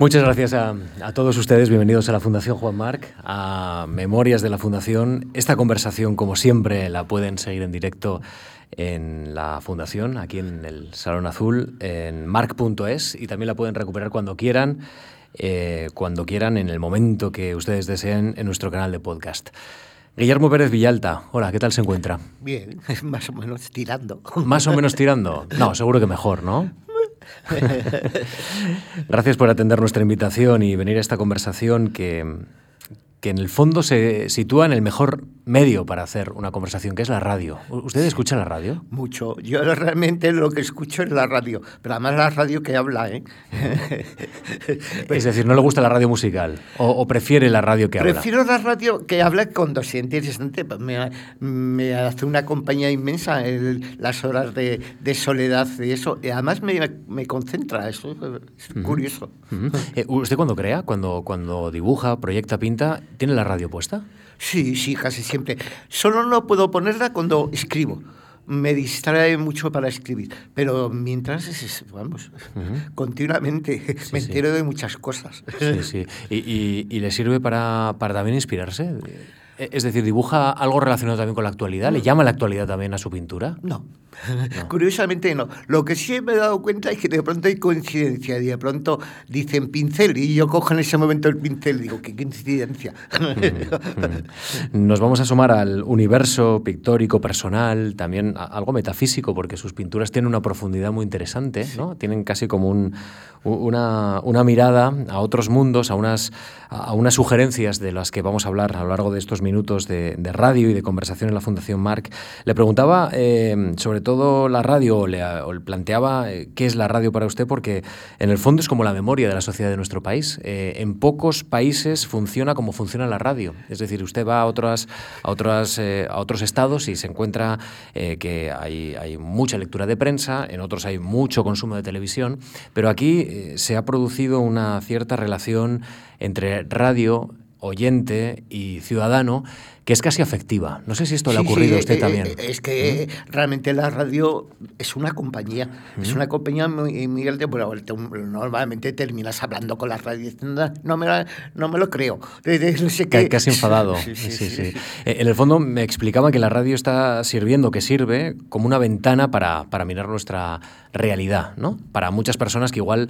Muchas gracias a, todos ustedes. Bienvenidos a la Fundación Juan Marc, a Memorias de la Fundación. Esta conversación, como siempre, la pueden seguir en directo en la Fundación, aquí en el Salón Azul, en marc.es y también la pueden recuperar cuando quieran, eh, cuando quieran, en el momento que ustedes deseen, en nuestro canal de podcast. Guillermo Pérez Villalta, hola, ¿qué tal se encuentra? Bien, más o menos tirando. Más o menos tirando. No, seguro que mejor, ¿no? Gracias por atender nuestra invitación y venir a esta conversación que, que en el fondo se sitúa en el mejor medio para hacer una conversación, que es la radio. ¿Usted escucha la radio? Mucho. Yo realmente lo que escucho es la radio, pero además la radio que habla, ¿eh? es decir, ¿no le gusta la radio musical? ¿O, prefiere la radio que habla? Prefiero la radio que habla cuando siente interesante. Me, me hace una compañía inmensa en las horas de, de, soledad y eso. Y además me, me concentra, eso es curioso. Eh, ¿Usted cuando crea, cuando, cuando dibuja, proyecta, pinta, tiene la radio puesta? Sí, sí, casi siempre. Solo no puedo ponerla cuando escribo. Me distrae mucho para escribir, pero mientras, vamos, continuamente me entero de muchas cosas. Sí, sí. ¿Y, y, le sirve para, para también inspirarse? Es decir, ¿dibuja algo relacionado también con la actualidad? ¿Le llama la actualidad también a su pintura? No. Curiosamente no. Lo que sí me he dado cuenta es que de pronto hay coincidencia y de pronto dicen pincel y yo cojo en ese momento el pincel y digo, qué coincidencia. Nos vamos a sumar al universo pictórico personal, también algo metafísico, porque sus pinturas tienen una profundidad muy interesante, ¿no? Tienen casi como un, una, una, mirada a otros mundos, a unas, a unas sugerencias de las que vamos a hablar a lo largo de estos minutos de, de radio y de conversación en la Fundación Marc. Le preguntaba eh, sobre todo la radio, o le, planteaba eh, qué es la radio para usted, porque en el fondo es como la memoria de la sociedad de nuestro país. Eh, en pocos países funciona como funciona la radio. Es decir, usted va a, otras, a, otras, a otros estados y se encuentra que hay, hay mucha lectura de prensa, en otros hay mucho consumo de televisión, pero aquí eh, se ha producido una cierta relación entre radio, oyente y ciudadano que es casi afectiva. No sé si esto le ha ocurrido a usted eh, también. Eh, es que ¿Mm? realmente la radio es una compañía, es ¿Mm? una compañía muy, grande, pero normalmente terminas hablando con la radio no me, no me lo creo. que... Casi enfadado. sí, sí, En el fondo me explicaba que la radio está sirviendo, que sirve como una ventana para, para mirar nuestra realidad, ¿no? Para muchas personas que igual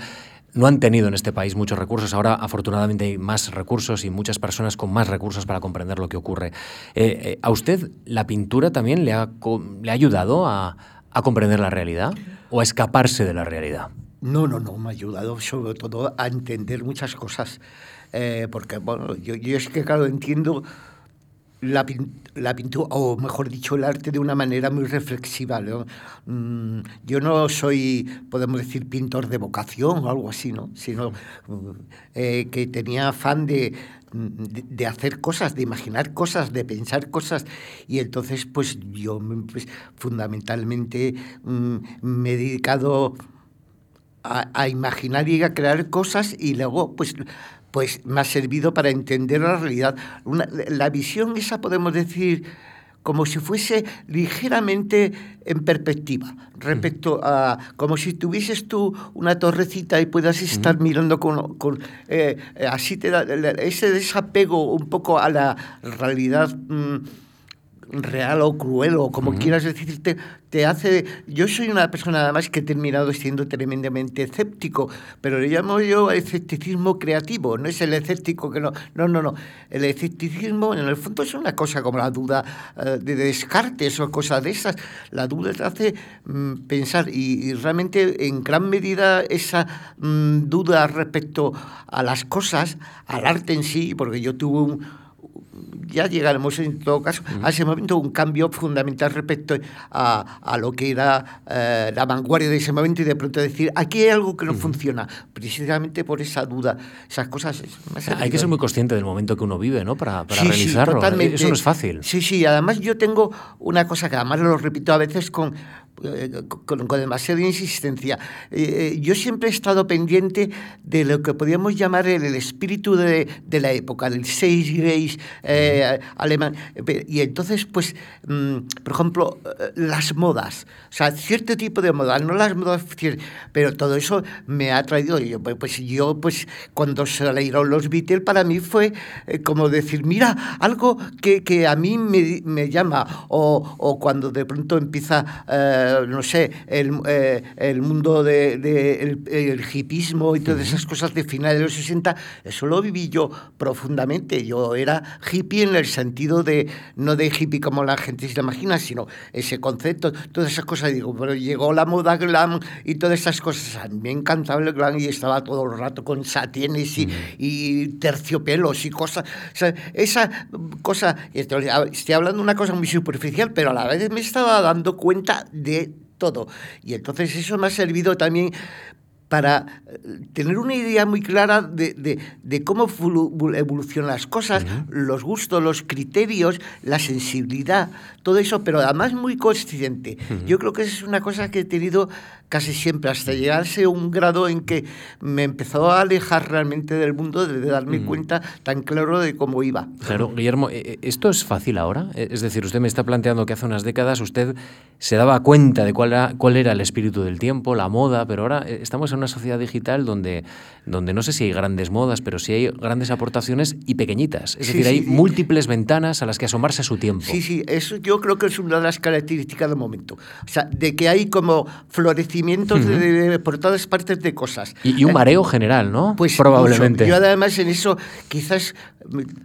no han tenido en este país muchos recursos. Ahora, afortunadamente, hay más recursos y muchas personas con más recursos para comprender lo que ocurre. Eh, eh, ¿A usted la pintura también le ha, le ha ayudado a, comprender la realidad o a escaparse de la realidad? No, no, no, me ha ayudado sobre todo a entender muchas cosas. Eh, porque, bueno, yo, yo es que, claro, entiendo la, la, pintura, o mejor dicho, el arte de una manera muy reflexiva. Mm, yo no soy, podemos decir, pintor de vocación o algo así, ¿no? sino eh, que tenía afán de, de, hacer cosas, de imaginar cosas, de pensar cosas. Y entonces, pues yo pues, fundamentalmente mm, me he dedicado a, a imaginar y a crear cosas y luego, pues pues me ha servido para entender la realidad. la visión esa podemos decir como si fuese ligeramente en perspectiva, respecto a como si tuvieses tú una torrecita y puedas estar mirando con... con eh, así te da ese desapego un poco a la realidad. Mm, real o cruel o como quieras decirte, te hace... Yo soy una persona además que he terminado siendo tremendamente escéptico, pero le llamo yo escepticismo creativo, no es el escéptico que no... No, no, no. El escepticismo en el fondo es una cosa como la duda eh, de Descartes o cosas de esas. La duda te hace mm, pensar y, realmente en gran medida esa mm, duda respecto a las cosas, al arte en sí, porque yo tuve un ya llegaremos en todo caso a ese momento un cambio fundamental respecto a, a lo que era eh, la vanguardia de ese momento y de pronto decir, aquí hay algo que no funciona, precisamente por esa duda, esas cosas. Hay que ser muy consciente del momento que uno vive, ¿no? Para, para realizarlo. Eso no es fácil. Sí, sí, además yo tengo una cosa que además lo repito a veces con eh, con, demasiada insistencia. Eh, yo siempre he estado pendiente de lo que podríamos llamar el, espíritu de, de, la época, del Seis Grace alemán. Y entonces, pues, mm, por ejemplo, las modas, o sea, cierto tipo de modas, no las modas, pero todo eso me ha traído. Yo, pues, pues yo, pues, cuando salieron los Beatles, para mí fue como decir, mira, algo que, que a mí me, me llama, o, o, cuando de pronto empieza no sé, el, eh, el mundo del de, el, hipismo y todas esas cosas de finales de los 60, eso lo viví yo profundamente. Yo era hippie en el sentido de, no de hippie como la gente se imagina, sino ese concepto, todas esas cosas. Digo, pero llegó la moda glam y todas esas cosas. A mí me encantaba el glam y estaba todo el rato con satines y, y terciopelos y cosas. O sea, esa cosa, estoy hablando de una cosa muy superficial, pero a la vez me estaba dando cuenta de todo. Y entonces eso me ha servido también para eh, tener una idea muy clara de, de, cómo evolucionan las cosas, los gustos, los criterios, la sensibilidad, todo eso, pero además muy consciente. Yo creo que es una cosa que he tenido casi siempre, hasta llegarse a un grado en que me empezó a alejar realmente del mundo, de, darme cuenta tan claro de cómo iba. Claro, Guillermo, eh, eh, ¿esto es fácil ahora? Es decir, usted me está planteando que hace unas décadas usted se daba cuenta de cuál era, cuál era el espíritu del tiempo, la moda, pero ahora estamos en una sociedad digital donde, donde no sé si hay grandes modas, pero sí hay grandes aportaciones y pequeñitas. Es decir, hay múltiples ventanas a las que asomarse a su tiempo. Sí, sí, eso yo creo que es una de las características del momento. O sea, de que hay como florecimientos de, por todas partes de cosas. Y, un eh, mareo general, ¿no? Pues probablemente. Yo además en eso quizás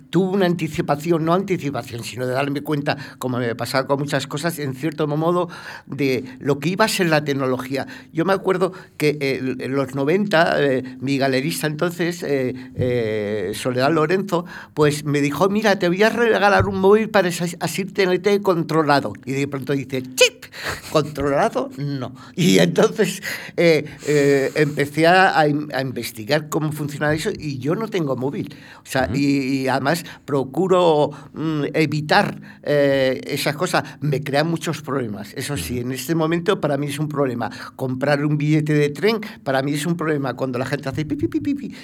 tuve una anticipación, no anticipación, sino de darme cuenta, como me pasaba con muchas cosas, en cierto modo, de lo que iba a ser la tecnología. Yo me acuerdo que en los 90, eh, mi galerista entonces, eh, eh, Soledad Lorenzo, pues me dijo, mira, te voy a regalar un móvil para así tenerte controlado. Y de pronto dice, chip, controlado, no. Y entonces empecé a, investigar cómo funciona eso y yo no tengo móvil. O sea, y, además procuro mm, evitar esas cosas. Me crean muchos problemas. Eso sí, en este momento para mí es un problema. Comprar un billete de tren para mí es un problema cuando la gente hace pipi, pipi, pipi.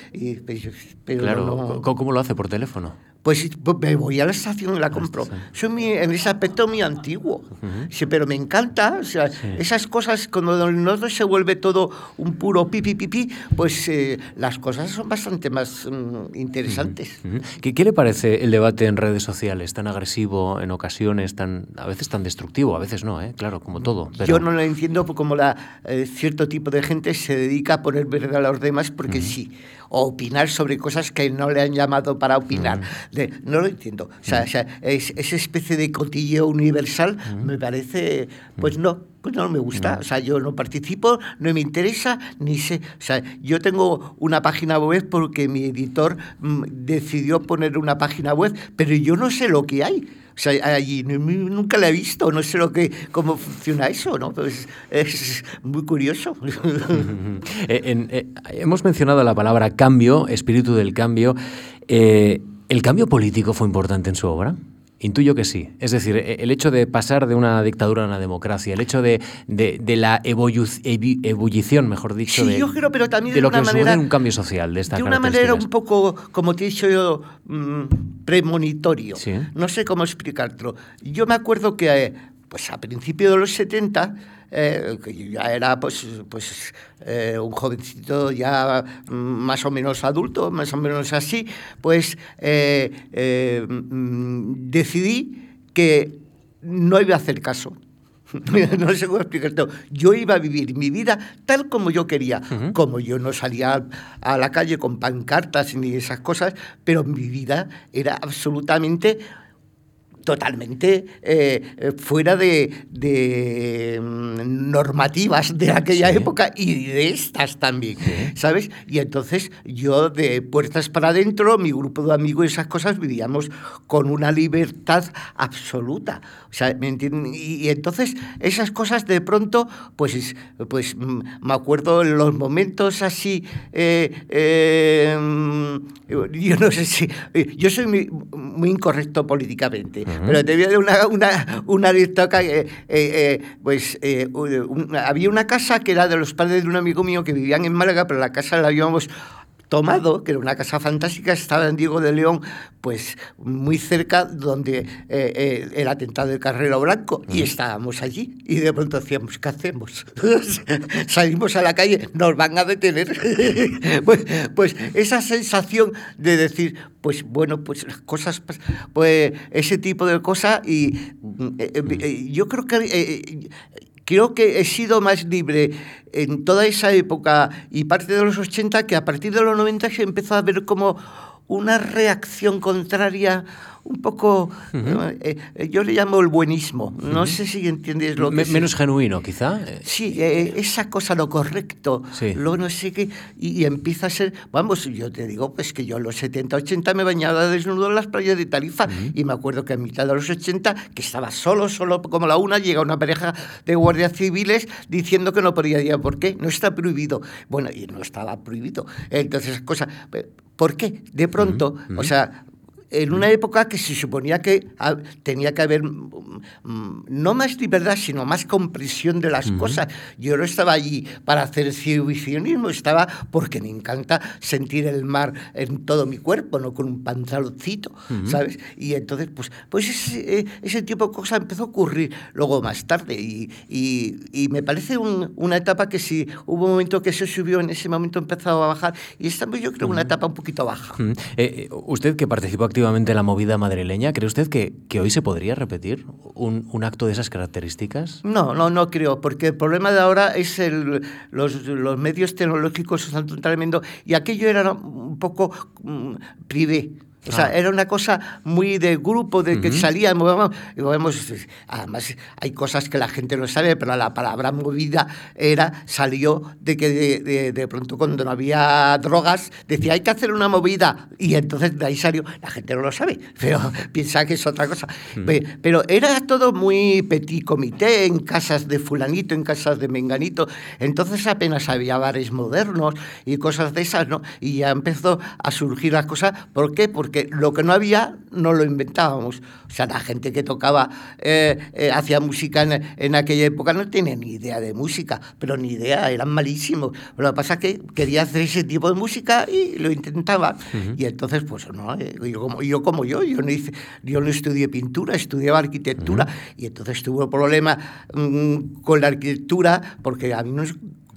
pero claro, ¿cómo lo hace por teléfono? Pues, pues me voy a la estación y la compro. Soy en ese aspecto muy antiguo, sí, pero me encanta. O sea, Esas cosas, cuando no se vuelve todo un puro pipi, pipi, pues eh, las cosas son bastante más mm, interesantes. ¿Qué, ¿Qué, le parece el debate en redes sociales? Tan agresivo en ocasiones, tan a veces tan destructivo, a veces no, ¿eh? claro, como todo. Yo no lo entiendo como la, eh, cierto tipo de gente se dedica a poner verde a los demás porque sí o opinar sobre cosas que no le han llamado para opinar. Mm. no lo entiendo. O sea, mm. esa especie de cotilleo universal mm. me parece, pues no, pues no me gusta. O sea, yo no participo, no me interesa, ni sé. O sea, yo tengo una página web porque mi editor decidió poner una página web, pero yo no sé lo que hay. O sea, allí nunca la he visto, no sé lo que, cómo funciona eso, ¿no? Pues es muy curioso. Eh, eh, hemos mencionado la palabra cambio, espíritu del cambio. Eh, ¿El cambio político fue importante en su obra? Intuyo que sí. Es decir, e, el hecho de pasar de una dictadura a una democracia, el hecho de, de, la ebullición, mejor dicho, de, yo creo, pero también de, lo que manera, un cambio social de esta De una manera un poco, como te he dicho yo, mm, premonitorio. No sé cómo explicártelo. Yo me acuerdo que pues a principios de los 70 eh, que ya era pues, pues eh, un jovencito ya más o menos adulto, más o menos así, pues eh, mm, decidí que no iba a hacer caso. no sé cómo explicarte. Yo iba a vivir mi vida tal como yo quería. Como yo no salía a la calle con pancartas ni esas cosas, pero mi vida era absolutamente totalmente eh, eh, fuera de, mm, normativas de aquella época y de estas también, ¿sabes? Y entonces yo de puertas para adentro, mi grupo de amigos y esas cosas vivíamos con una libertad absoluta. O sea, ¿me entienden? Y, entonces esas cosas de pronto, pues, pues mm, me acuerdo en los momentos así, eh, yo no sé si, yo soy muy, muy incorrecto políticamente. Pero a dar una, una, una anécdota que, eh, eh, pues, eh, había una casa que era de los padres de un amigo mío que vivían en Málaga, pero la casa la habíamos tomado, que era una casa fantástica, estaba en Diego de León, pues muy cerca donde eh, eh, el atentado de Carrero Blanco, y estábamos allí, y de pronto decíamos, ¿qué hacemos? Salimos a la calle, nos van a detener. pues, pues esa sensación de decir, pues bueno, pues las cosas, pues ese tipo de cosas, y mm, eh, eh, yo creo que... Creo que he sido más libre en toda esa época y parte de los 80 que a partir de los 90 se empezó a ver como una reacción contraria un poco, eh, eh, yo le llamo el buenismo. No sé si entiendes lo que Me- es. menos genuino, quizá. Eh, Sí, eh, esa cosa, lo correcto, Sí. lo no sé qué, y, y empieza a ser, vamos, yo te digo, pues que yo en los 70, 80 me bañaba desnudo en las playas de Tarifa, y me acuerdo que a mitad de los 80, que estaba solo, solo como la una, llega una pareja de guardias civiles diciendo que no podía ir, ¿por qué? No está prohibido. Bueno, y no estaba prohibido. Entonces, cosa, ¿por qué? De pronto, o sea, en una época que se suponía que tenía que haber mm, no más libertad, sino más comprensión de las cosas. Yo no estaba allí para hacer exhibicionismo, estaba porque me encanta sentir el mar en todo mi cuerpo, no con un pantaloncito, ¿sabes? Y entonces, pues, pues ese, eh, ese tipo de cosas empezó a ocurrir luego más tarde y, y- y me parece un- una etapa que si hubo un momento que se subió, en ese momento empezó a bajar y estamos yo creo en una etapa un poquito baja. Eh, eh, usted que participó activamente en la movida madrileña, ¿cree usted que, que hoy se podría repetir un, un acto de esas características? No, no, no creo, porque el problema de ahora es el, los, los medios tecnológicos son tan tremendo y aquello era un poco mm, privé. O sea, Ah. era una cosa muy de grupo, de que salíamos, vamos, y vamos, además hay cosas que la gente no sabe, pero la palabra movida era, salió de que de, de- de pronto cuando no había drogas, decía hay que hacer una movida, y entonces de ahí salió, la gente no lo sabe, pero piensa que es otra cosa. Pe- Pero era todo muy petit comité, en casas de fulanito, en casas de menganito, entonces apenas había bares modernos y cosas de esas, ¿no? Y ya empezó a surgir las cosas, ¿por qué? Porque lo que no había no lo inventábamos. O sea, la gente que tocaba, eh, eh, hacía música en, en aquella época no tenía ni idea de música, pero ni idea, eran malísimos. Pero lo que pasa es que quería hacer ese tipo de música y lo intentaba. Y entonces, pues no, eh, yo, como, yo como yo, yo no, hice, yo no estudié pintura, estudiaba arquitectura. Y entonces tuve problema mm, con la arquitectura porque a mí no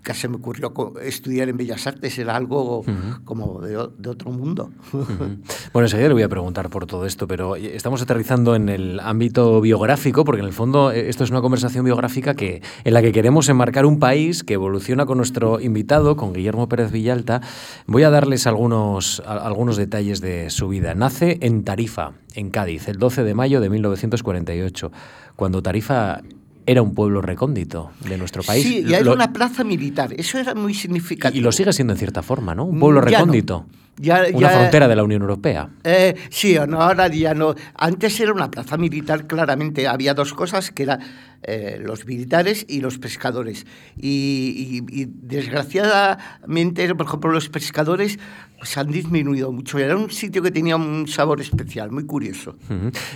nunca se me ocurrió estudiar en Bellas Artes, era algo como de, otro mundo. Ujú. Bueno, enseguida le voy a preguntar por todo esto, pero estamos aterrizando en el ámbito biográfico, porque en el fondo eh, esto es una conversación biográfica que, en la que queremos enmarcar un país que evoluciona con nuestro invitado, con Guillermo Pérez Villalta. Voy a darles algunos, a- algunos detalles de su vida. Nace en Tarifa, en Cádiz, el 12 de mayo de 1948, cuando Tarifa era un pueblo recóndito de nuestro país. Sí, y era Lo- una plaza militar, eso era muy significativo. y lo sigue siendo en cierta forma, ¿no? Un pueblo Mm, no. recóndito. Ya- una ya- frontera de la Unión Europea. Eh, sí, no, ahora ya no. Antes era una plaza militar, claramente. Había dos cosas, que eran eh, los militares y los pescadores. Y, y- y desgraciadamente, por ejemplo, los pescadores pues, han disminuido mucho. Era un sitio que tenía un sabor especial, muy curioso.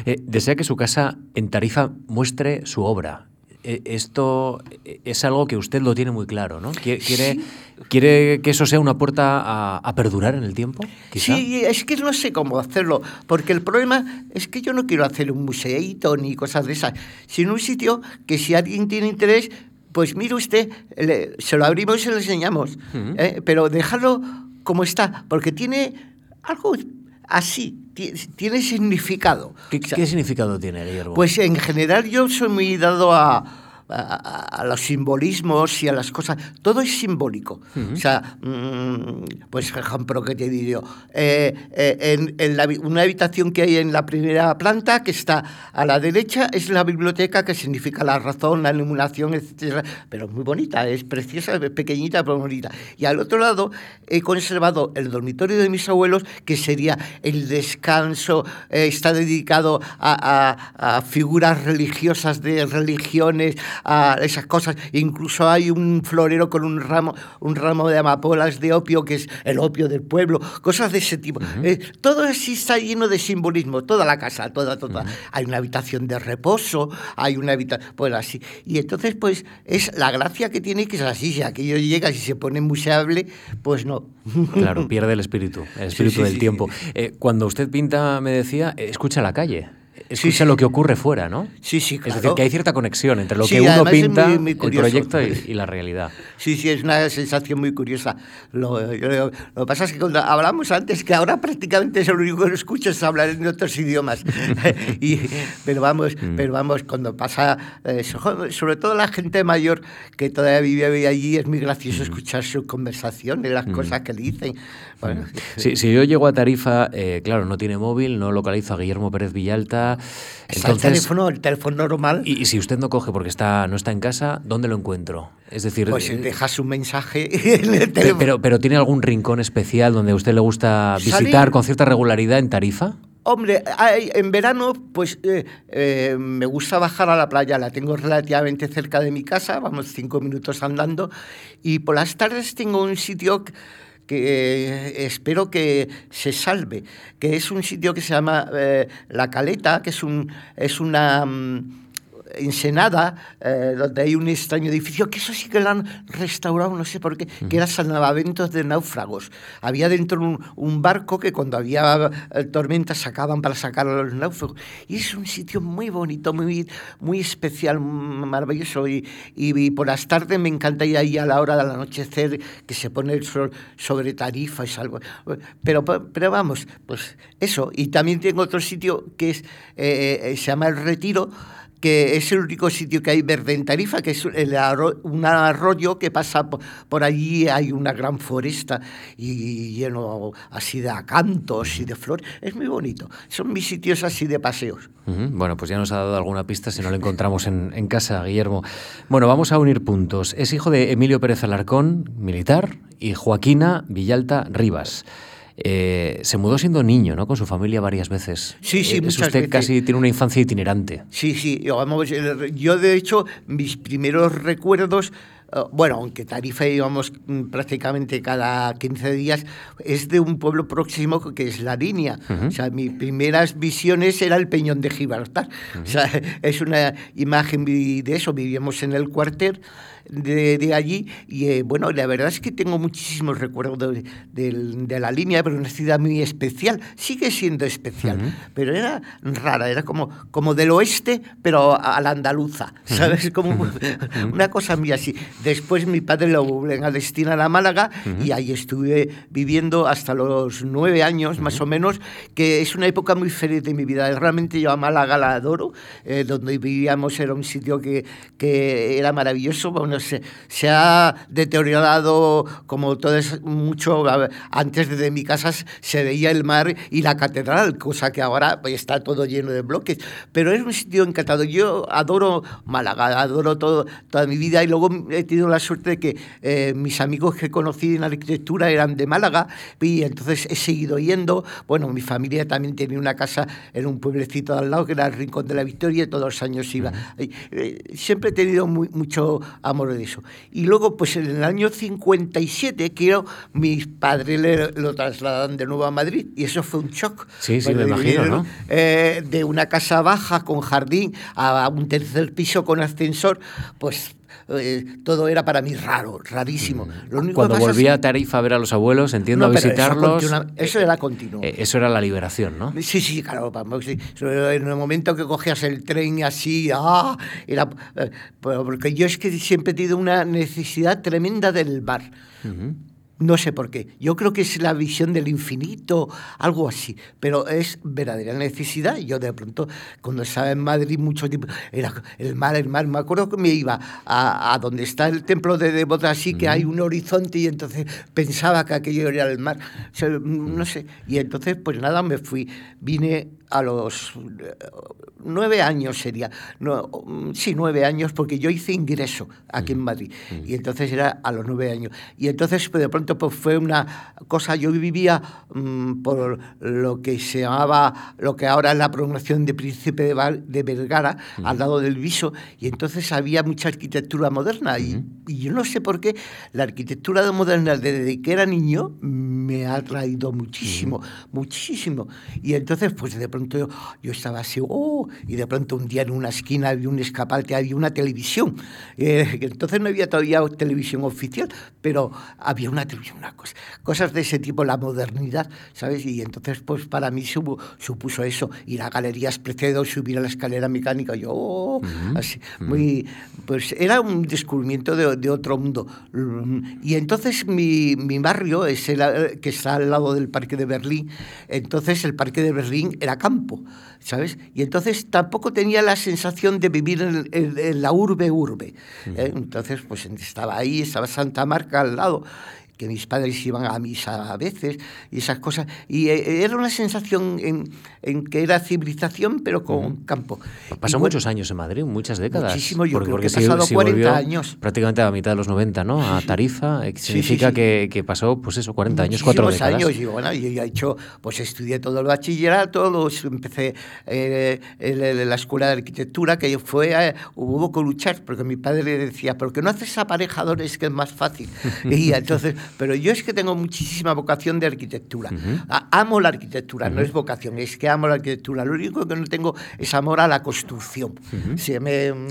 Eh, desea que su casa en Tarifa muestre su obra. Eh, esto eh, es algo que usted lo tiene muy claro, ¿no? Quiere, quiere, Sí. quiere que eso sea una puerta a, a perdurar en el tiempo, quizá. Sí, es que no sé cómo hacerlo, porque el problema es que yo no quiero hacer un museíto ni cosas de esas, sino un sitio que si alguien tiene interés, pues mire usted, le- se lo abrimos y se lo enseñamos, ¿eh? pero dejarlo como está, porque tiene algo así, ti- tiene significado. ¿Qué, O sea, qué significado tiene, Guillermo? pues en general yo soy muy dado a, a- a los simbolismos y a las cosas. Todo es simbólico. O sea, mm, pues ejemplo que te digo, eh, eh, en, en la una habitación que hay en la primera planta, que está a la derecha, es la biblioteca que significa la razón, la iluminación, etc. Pero es muy bonita, es preciosa, es pequeñita, pero bonita. Y al otro lado he conservado el dormitorio de mis abuelos, que sería el descanso, eh, está dedicado a, a- a figuras religiosas de religiones, a esas cosas. Incluso hay un florero con un ramo, un ramo de amapolas de opio, que es el opio del pueblo, cosas de ese tipo. Eh, todo así está lleno de simbolismo, toda la casa, toda, toda. Hay una habitación de reposo, hay una habitación, pues así. Y entonces, pues, es la gracia que tiene que es así, si aquello llega y se pone museable, pues no. Claro, pierde el espíritu, el espíritu del tiempo. Eh, cuando usted pinta, me decía, escucha la calle escucha lo que ocurre fuera, ¿no? Sí, sí, claro. Es decir, que hay cierta conexión entre lo que uno pinta, el proyecto y, la realidad. Sí, sí, es una sensación muy curiosa. Lo, lo, que pasa es que cuando hablamos antes, que ahora prácticamente es lo único que escucho es hablar en otros idiomas. y, pero, vamos, mm. pero vamos, cuando pasa, eh, sobre todo la gente mayor que todavía vive allí, es muy gracioso mm. escuchar su conversación y las mm. cosas que dicen. Bueno, si yo llego a Tarifa, eh, claro, no tiene móvil, no localizo a Guillermo Pérez Villalta, El teléfono, el teléfono normal. Y, si usted no coge porque está, no está en casa, ¿dónde lo encuentro? Es decir, pues eh, dejas un mensaje en el teléfono. Pero, pero ¿tiene algún rincón especial donde a usted le gusta visitar con cierta regularidad en Tarifa? Hombre, en verano, pues eh, eh, me gusta bajar a la playa, la tengo relativamente cerca de mi casa, vamos cinco minutos andando, y por las tardes tengo un sitio que eh, espero que se salve, que es un sitio que se llama eh, La Caleta, que es, un, es una... Mm, Ensenada, eh, donde hay un extraño edificio, que eso sí que lo han restaurado, no sé por qué, que era salvamentos de náufragos. Había dentro un, barco que cuando había eh, tormentas sacaban para sacar a los náufragos. Y es un sitio muy bonito, muy, muy especial, maravilloso. Y, y, por las tardes me encanta ir ahí a la hora del anochecer, que se pone el sol sobre Tarifa y algo. Pero, pero vamos, pues eso. Y también tengo otro sitio que es, eh, se llama El Retiro, que es el único sitio que hay verde en Tarifa, que es un arroyo que pasa por, allí, hay una gran foresta y lleno así de acantos y de flores. Es muy bonito. Son mis sitios así de paseos. Bueno, pues ya nos ha dado alguna pista si no lo encontramos en, en casa, Guillermo. Bueno, vamos a unir puntos. Es hijo de Emilio Pérez Alarcón, militar, y Joaquina Villalta Rivas. Eh, se mudó siendo niño, ¿no? Con su familia varias veces. Sí, sí, eh, muchas usted casi tiene una infancia itinerante. Sí, sí. Yo, de hecho, mis primeros recuerdos bueno, aunque Tarifa íbamos mm, prácticamente cada 15 días, es de un pueblo próximo que es La Línea. O sea, mis primeras visiones era el Peñón de Gibraltar. O sea, es una imagen de eso. Vivíamos en el cuartel de, allí. Y eh, bueno, la verdad es que tengo muchísimos recuerdos de, la línea, pero una ciudad muy especial. Sigue siendo especial, pero era rara, era como, como del oeste, pero a la andaluza, ¿sabes? Como una cosa muy así. Después mi padre lo vuelven a destinar a Málaga y ahí estuve viviendo hasta los nueve años, más o menos, que es una época muy feliz de mi vida. Realmente yo a Málaga la adoro, eh, donde vivíamos era un sitio que, que era maravilloso. Bueno, se, ha deteriorado como todo es mucho. Antes de mi casa se veía el mar y la catedral, cosa que ahora pues, está todo lleno de bloques. Pero es un sitio encantado. Yo adoro Málaga, adoro todo, toda mi vida y luego he tenido la suerte de que eh, mis amigos que conocí en arquitectura eran de Málaga y entonces he seguido yendo. Bueno, mi familia también tenía una casa en un pueblecito al lado que era el Rincón de la Victoria y todos los años iba. Eh, siempre he tenido mucho amor de eso. Y luego, pues en el año 57, quiero, mis padres lo trasladan de nuevo a Madrid y eso fue un shock. Sí, sí, me imagino, ¿no? Eh, de una casa baja con jardín a un tercer piso con ascensor, pues eh, todo era para mí raro, rarísimo. Mm. Cuando volvía a Tarifa a ver a los abuelos, entiendo, a visitarlos. Eso, era continuo. Eh, eso era la liberación, ¿no? Sí, sí, claro. En el momento que cogías el tren así, ¡ah! Era, eh, porque yo es que siempre he tenido una necesidad tremenda del bar. No sé por qué. Yo creo que es la visión del infinito, algo así. Pero es verdadera necesidad. Yo de pronto, cuando estaba en Madrid mucho tiempo, era el mar, el mar. Me acuerdo que me iba a, a donde está el templo de Devota, así que hay un horizonte y entonces pensaba que aquello era el mar. no sé. Y entonces, pues nada, me fui. Vine a los eh, nueve años sería, no, sí, nueve años, porque yo hice ingreso aquí en Madrid, y entonces era a los nueve años. Y entonces pues, de pronto pues fue una cosa, yo vivía mm, por lo que se llamaba, lo que ahora es la promoción de Príncipe de, de Vergara, al lado del Viso, y entonces había mucha arquitectura moderna, y, y, yo no sé por qué la arquitectura moderna desde que era niño me ha atraído muchísimo, muchísimo. Y entonces pues de pronto yo, yo, estaba así, oh, y de pronto un día en una esquina había un escaparate, había una televisión, eh, entonces no había todavía televisión oficial, pero había una televisión, una cosa, cosas de ese tipo, la modernidad, ¿sabes? Y entonces, pues para mí supuso eso, ir a galerías Precedo, subir a la escalera mecánica, yo, oh, así, muy, pues era un descubrimiento de, de, otro mundo. Y entonces mi, mi barrio, es el, que está al lado del Parque de Berlín, entonces el Parque de Berlín era campo, ¿sabes? Y entonces tampoco tenía la sensación de vivir en, la urbe urbe. ¿eh? Entonces, pues estaba ahí, estaba Santa Marca al lado que mis padres iban a misa a veces y esas cosas. Y eh, era una sensación en, en que era civilización, pero con campo. Pasó muchos años en Madrid, muchas décadas. Muchísimo, yo porque, creo que he pasado 40 años. Prácticamente a la mitad de los 90, ¿no? A Tarifa, eh, significa Que, que, pasó, pues eso, 40 años, cuatro décadas. años, y bueno, yo he hecho, pues estudié todo el bachillerato, los, empecé eh, en la escuela de arquitectura, que fue, hubo que luchar, porque mi padre decía, ¿por qué no haces aparejadores que es más fácil? y entonces pero yo es que tengo muchísima vocación de arquitectura. Amo la arquitectura, no es vocación, es que amo la arquitectura. Lo único que no tengo es amor a la construcción.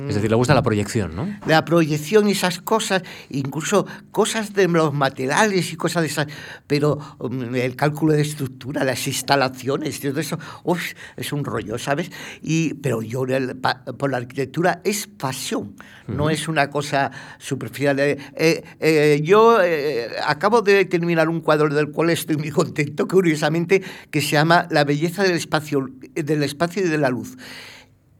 es decir, le gusta la proyección, ¿no? La proyección y esas cosas, incluso cosas de los materiales y cosas de esas, pero um, el cálculo de estructura, las instalaciones, todo eso, es un rollo, ¿sabes? Y, pero yo por la arquitectura es pasión, no es una cosa superficial. Eh, eh, eh, yo acabo de terminar un cuadro del cual estoy muy contento, curiosamente, que se llama La belleza del espacio, del espacio y de la luz.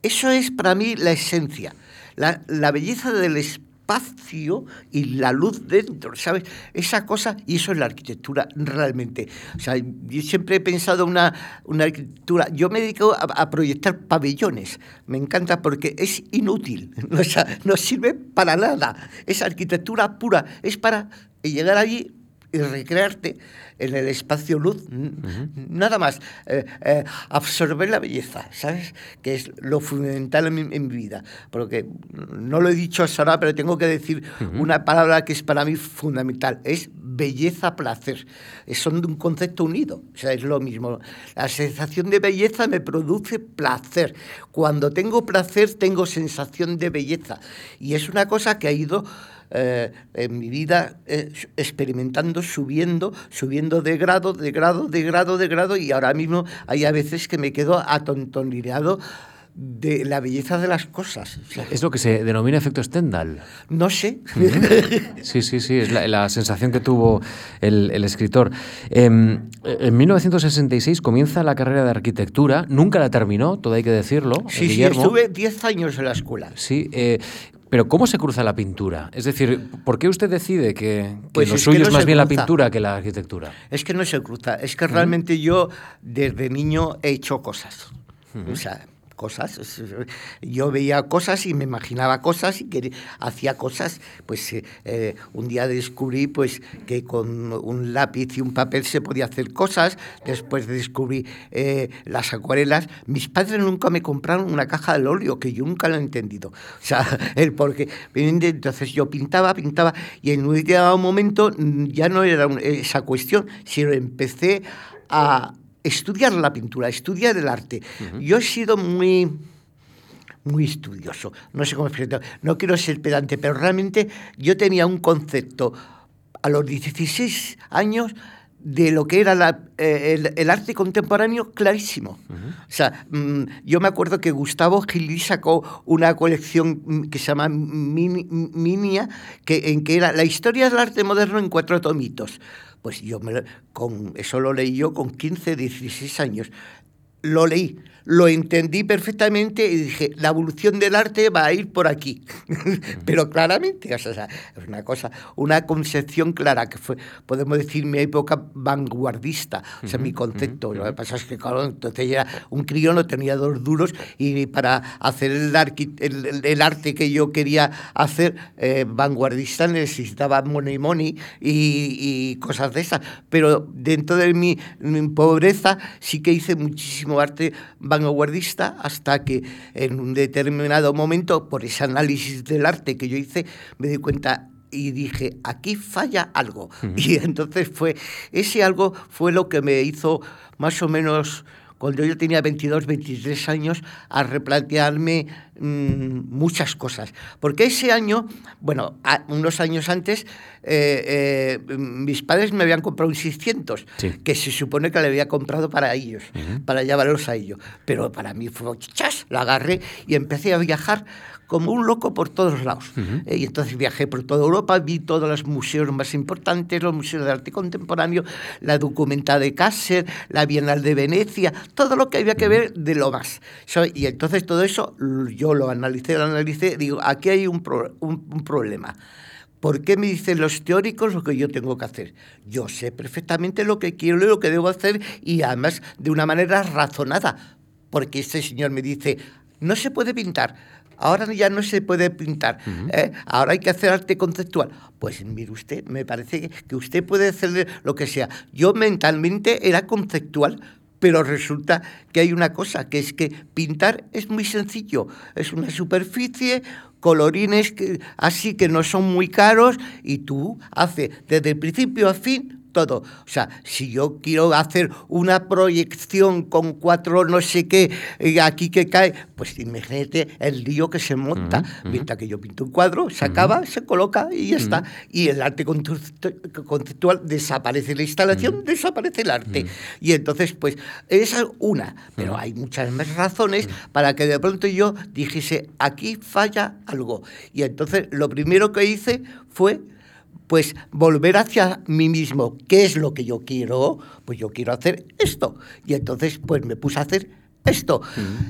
Eso es para mí la esencia, la, la belleza del espacio espacio y la luz dentro, ¿sabes? Esa cosa, y eso es la arquitectura realmente. O sea, yo siempre he pensado una, una arquitectura, yo me dedico a, proyectar pabellones, me encanta porque es inútil, no sirve para nada, es arquitectura pura, es para llegar allí y recrearte en el espacio luz, nada más. Eh, eh, absorber la belleza, ¿sabes? Que es lo fundamental en mi, vida. Porque no lo he dicho hasta ahora, pero tengo que decir una palabra que es para mí fundamental. Es belleza-placer. Son un concepto unido. O sea, es lo mismo. La sensación de belleza me produce placer. Cuando tengo placer, tengo sensación de belleza. Y es una cosa que ha ido eh, en mi vida eh, experimentando, subiendo, subiendo de grado, de grado, de grado, de grado, y ahora mismo hay a veces que me quedo atontonilado de la belleza de las cosas. Es lo que se denomina efecto Stendhal. No sé. Sí, sí, sí, es la, sensación que tuvo el, escritor. Em, en 1966 comienza la carrera de arquitectura, nunca la terminó, todo hay que decirlo. Sí, sí, estuve 10 años en la escuela. Sí, eh, pero ¿cómo se cruza la pintura? Es decir, ¿por qué usted decide que, pues lo suyo es, más bien la pintura que la arquitectura? Es que no se cruza, es que realmente yo desde niño he hecho cosas. O sea, cosas. Yo veía cosas y me imaginaba cosas y que hacía cosas. Pues eh, eh, un día descubrí pues que con un lápiz y un papel se podía hacer cosas. Después descubrí eh, las acuarelas. Mis padres nunca me compraron una caja de óleo, que yo nunca lo he entendido. O sea, el porque entonces yo pintaba, pintaba y en un momento mm, ya no era esa cuestión, sino empecé a estudiar la pintura, estudiar el arte. Yo he sido muy muy estudioso, no sé cómo explicarlo, no quiero ser pedante, pero realmente yo tenía un concepto a los 16 años de lo que era eh, el, arte contemporáneo clarísimo. O sea, mm, yo me acuerdo que Gustavo Gili sacó una colección que se llama Minia, que, en que era la historia del arte moderno en cuatro tomitos. Pues yo me, con, eso lo leí yo con 15, 16 años. lo leí lo entendí perfectamente y dije, la evolución del arte va a ir por aquí. Pero claramente, o sea, es una cosa, una concepción clara que fue, podemos decir, mi época vanguardista, o sea, mi concepto. Lo que pasa es que, claro, entonces ya un crío no tenía dos duros y para hacer el, el, arte que yo quería hacer eh, vanguardista necesitaba money money y, cosas de esas. Pero dentro de mi, mi pobreza sí que hice muchísimo arte vanguardista vanguardista hasta que en un determinado momento, por ese análisis del arte que yo hice, me di cuenta y dije, aquí falla algo. Y entonces fue, ese algo fue lo que me hizo más o menos cuando yo tenía 22, 23 años, a replantearme mm, muchas cosas. Porque ese año, bueno, unos años antes, eh, eh, mis padres me habían comprado un 600, que se supone que le había comprado para ellos, para llevarlos a ellos. Pero para mí fue, chas, la agarré y empecé a viajar como un loco por todos lados. Eh, y entonces viajé por toda Europa, vi todos los museos más importantes, los museos de arte contemporáneo, la documenta de Kassel, la Bienal de Venecia, todo lo que había que ver de lo más. y entonces todo eso yo lo analicé, lo analicé, digo, aquí hay un, un problema. ¿Por qué me dicen los teóricos lo que yo tengo que hacer? Yo sé perfectamente lo que quiero y lo que debo hacer y además de una manera razonada. Porque este señor me dice, no se puede pintar Ahora ya no se puede pintar, ¿eh? ahora hay que hacer arte conceptual. Pues mire usted, me parece que usted puede hacer lo que sea. Yo mentalmente era conceptual, pero resulta que hay una cosa, que es que pintar es muy sencillo. Es una superficie, colorines así que no son muy caros y tú haces desde el principio a fin todo. O sea, si yo quiero hacer una proyección con cuatro no sé qué aquí que cae, pues imagínate el lío que se monta. Mientras que yo pinto un cuadro, se acaba, se coloca y ya está. Y el arte conceptual desaparece la instalación, desaparece el arte. Y entonces, pues, esa es una. Pero hay muchas más razones para que de pronto yo dijese, aquí falla algo. Y entonces lo primero que hice fue pues volver hacia mí mismo. ¿Qué es lo que yo quiero? Pues yo quiero hacer esto. Y entonces pues me puse a hacer esto.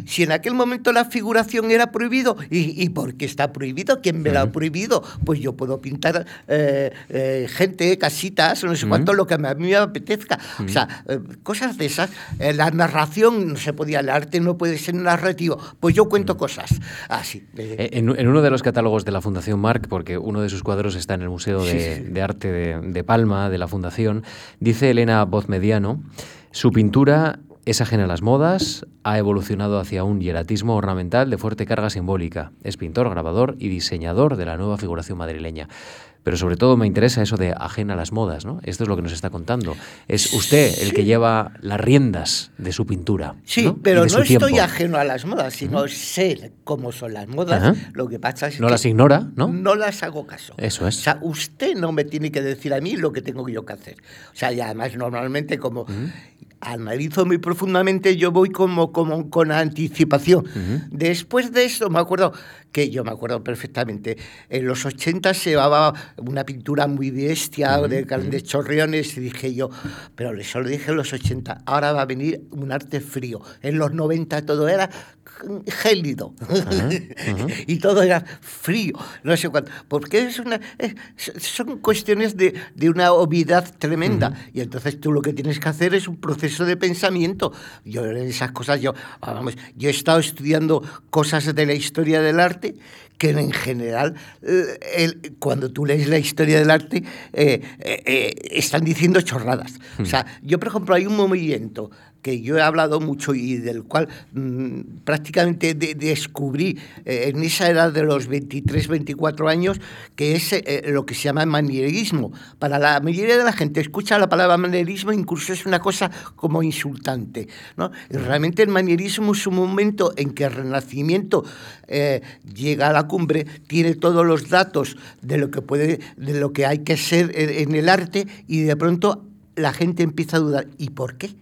Si en aquel momento la figuración era prohibido, ¿y, por qué está prohibido? ¿Quién me lo ha prohibido? Pues yo puedo pintar eh, eh, gente, casitas, no sé cuánto, lo que a mí me apetezca. O sea, eh, cosas de esas. la narración no se podía, el arte no puede ser narrativo. Pues yo cuento cosas así. En, uno de los catálogos de la Fundación Marc, porque uno de sus cuadros está en el Museo de, Arte de, de Palma, de la Fundación, dice Elena Bozmediano, su pintura es ajena a las modas, ha evolucionado hacia un hieratismo ornamental de fuerte carga simbólica. Es pintor, grabador y diseñador de la nueva figuración madrileña. Pero sobre todo me interesa eso de ajena a las modas, ¿no? Esto es lo que nos está contando. Es usted el que lleva las riendas de su pintura. Sí, pero no estoy ajeno a las modas, sino sé cómo son las modas. Lo que pasa es no las ignora, ¿no? No las hago caso. Eso es. O sea, usted no me tiene que decir a mí lo que tengo yo que hacer. O sea, y además normalmente como analizo muy profundamente, yo voy como, como con anticipación. Después de eso, me acuerdo que yo me acuerdo perfectamente, en los 80 se llevaba una pintura muy bestia de grandes chorriones y dije yo, pero eso lo dije en los 80, ahora va a venir un arte frío. En los 90 todo era gélido. Y todo era frío, no sé cuánto, porque es una, son cuestiones de, de, una obviedad tremenda. Y entonces tú lo que tienes que hacer es un proceso de pensamiento. Yo en esas cosas, yo, vamos, yo he estado estudiando cosas de la historia del arte que en general, eh, cuando tú lees la historia del arte, eh, eh, están diciendo chorradas. O sea, yo, por ejemplo, hay un movimiento que yo he hablado mucho y del cual mm, prácticamente descubrí eh, en esa edad de los 23, 24 años, que es eh, lo que se llama manierismo. Para la mayoría de la gente escucha la palabra manierismo, incluso es una cosa como insultante. ¿no? realmente el manierismo es un momento en que el Renacimiento eh, llega a la cumbre, tiene todos los datos de lo que, puede, de lo que hay que ser en el arte y de pronto la gente empieza a dudar. ¿Y por qué?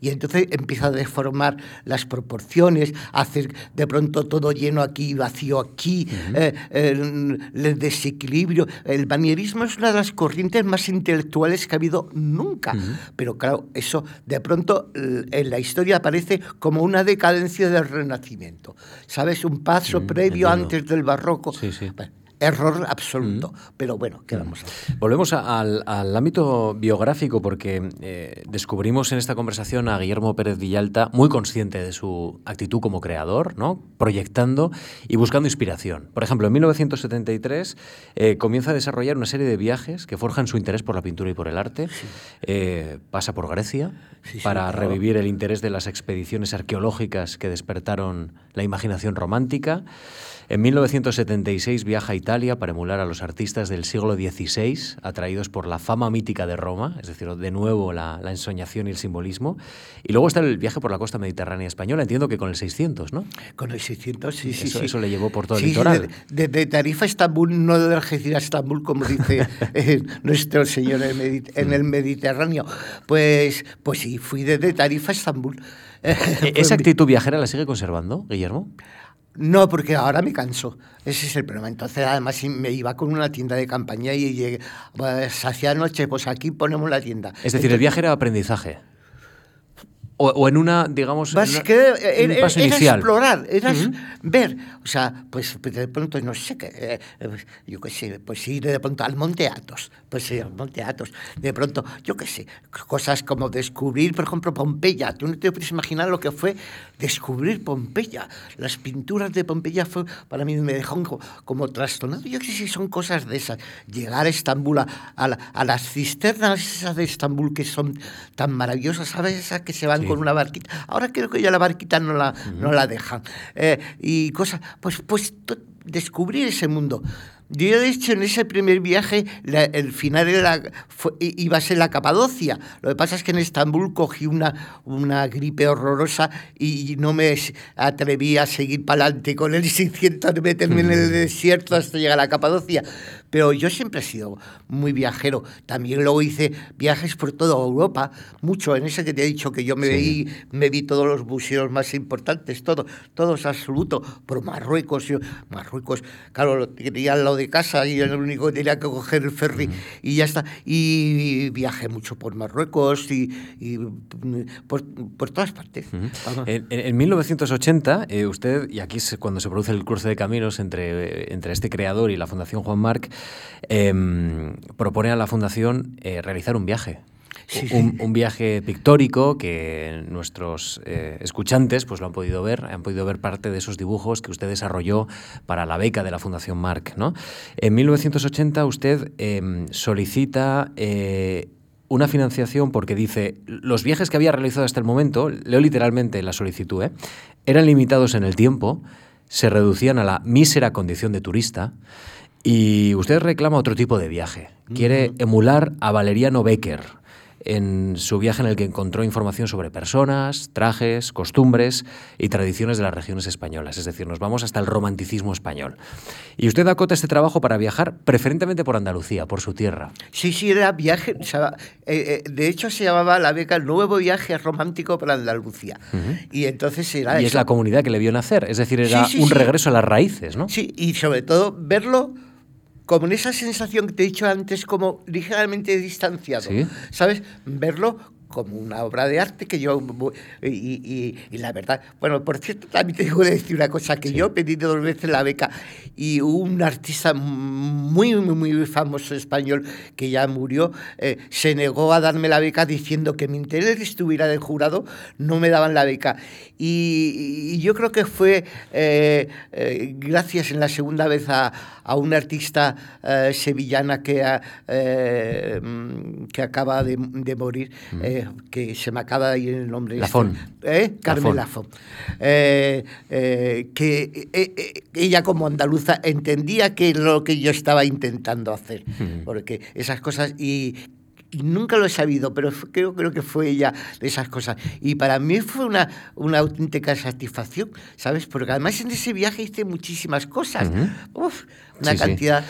Y entonces empieza a deformar las proporciones, a hacer de pronto todo lleno aquí, vacío aquí, eh, el, desequilibrio. El manierismo es una de las corrientes más intelectuales que ha habido nunca. Pero claro, eso de pronto en la historia aparece como una decadencia del Renacimiento. ¿Sabes? Un paso previo antes del barroco. Sí, sí error absoluto. Pero bueno, ¿qué vamos a hacer? Volvemos al, ámbito biográfico porque eh, descubrimos en esta conversación a Guillermo Pérez Villalta muy consciente de su actitud como creador, ¿no? proyectando y buscando inspiración. Por ejemplo, en 1973 eh, comienza a desarrollar una serie de viajes que forjan su interés por la pintura y por el arte. Eh, pasa por Grecia para revivir el interés de las expediciones arqueológicas que despertaron la imaginación romántica. En 1976 viaja a Italia para emular a los artistas del siglo XVI, atraídos por la fama mítica de Roma, es decir, de nuevo la, ensoñación y el simbolismo. Y luego está el viaje por la costa mediterránea española, entiendo que con el 600, ¿no? Con el 600, sí, sí. Eso, eso le llevó por todo el litoral. Desde de, Tarifa a Estambul, no de Algeciras a Estambul, como dice eh, nuestro señor en el Mediterráneo. Pues, pues sí, fui desde Tarifa a Estambul. ¿E-, ¿Esa actitud viajera la sigue conservando, Guillermo? No, porque ahora me canso. Ese es el problema. Entonces, además, me iba con una tienda de campaña y llegué, pues, hacia noche, pues aquí ponemos la tienda. Es decir, el viaje era aprendizaje. O, en una, digamos, en un paso inicial. explorar, era ver, o sea, pues, pues de pronto, no sé qué, eh, pues, yo qué sé, pues ir de pronto al Monte Athos, pues sí, al Monte Athos, de pronto, yo qué sé, cosas como descubrir, por ejemplo, Pompeya, tú no te puedes imaginar lo que fue descubrir Pompeya, las pinturas de Pompeya fue, para mí me dejó como, trastornado, yo qué sé son cosas de esas, llegar a Estambul, a, las cisternas esas de Estambul que son tan maravillosas, ¿sabes? Esas que se van con una barquita. Ahora creo que ya la barquita no la, no la dejan. Eh, y cosas, pues, pues descubrir ese mundo. Yo, de hecho, en ese primer viaje, el final era, iba a ser la Capadocia. Lo que pasa es que en Estambul cogí una, una gripe horrorosa y no me atreví a seguir para adelante con el 600 meterme en el desierto hasta llegar a la Capadocia. Pero yo siempre he sido muy viajero. También luego hice viajes por toda Europa, mucho. En ese que te he dicho que yo me, vi, me vi todos los museos más importantes, todo, todos absoluto, por Marruecos. Yo, Marruecos, claro, tenía al lado de casa y era el único que tenía que coger el ferry y ya está. Y viajé mucho por Marruecos y, por, todas partes. en, 1980, eh, usted, y aquí es cuando se produce el cruce de caminos entre, entre este creador y la Fundación Juan Marc, Em, propone a la Fundación eh, realizar un viaje. Un, viaje pictórico que nuestros eh, escuchantes pues lo han podido ver, han podido ver parte de esos dibujos que usted desarrolló para la beca de la Fundación Marc. ¿no? En 1980 usted em, solicita eh, una financiación porque dice, los viajes que había realizado hasta el momento, leo literalmente la solicitud, eran limitados en el tiempo, se reducían a la mísera condición de turista, y usted reclama otro tipo de viaje. Quiere emular a Valeriano Becker en su viaje en el que encontró información sobre personas, trajes, costumbres y tradiciones de las regiones españolas. Es decir, nos vamos hasta el romanticismo español. Y usted acota este trabajo para viajar preferentemente por Andalucía, por su tierra. Sí, sí, era viaje. Eh, eh, de hecho, se llamaba la beca el Nuevo Viaje Romántico para Andalucía. Y entonces era. Y es la comunidad que le vio nacer. Es decir, era un regreso a las raíces, ¿no? Sí, y sobre todo verlo como en esa sensación que te he dicho antes, como ligeramente distanciado, ¿sabes? Verlo como una obra de arte que yo... Y, la verdad, bueno, por cierto, también te digo decir una cosa, que yo he pedido dos veces la beca y un artista muy, muy, muy famoso español que ya murió, eh, se negó a darme la beca diciendo que mi interés estuviera de jurado, no me daban la beca. Y, yo creo que fue eh, eh, gracias en la segunda vez a, a una artista sevillana que, que acaba de, morir que se me acaba de ir el nombre. Este, Lafón. ¿Eh? Carmen Lafón. Eh, eh, que ella como andaluza entendía que lo que yo estaba intentando hacer. Porque esas cosas... Y, nunca lo he sabido, pero creo, creo que fue ella de esas cosas. Y para mí fue una, una auténtica satisfacción, ¿sabes? Porque además en ese viaje hice muchísimas cosas. Una cantidad.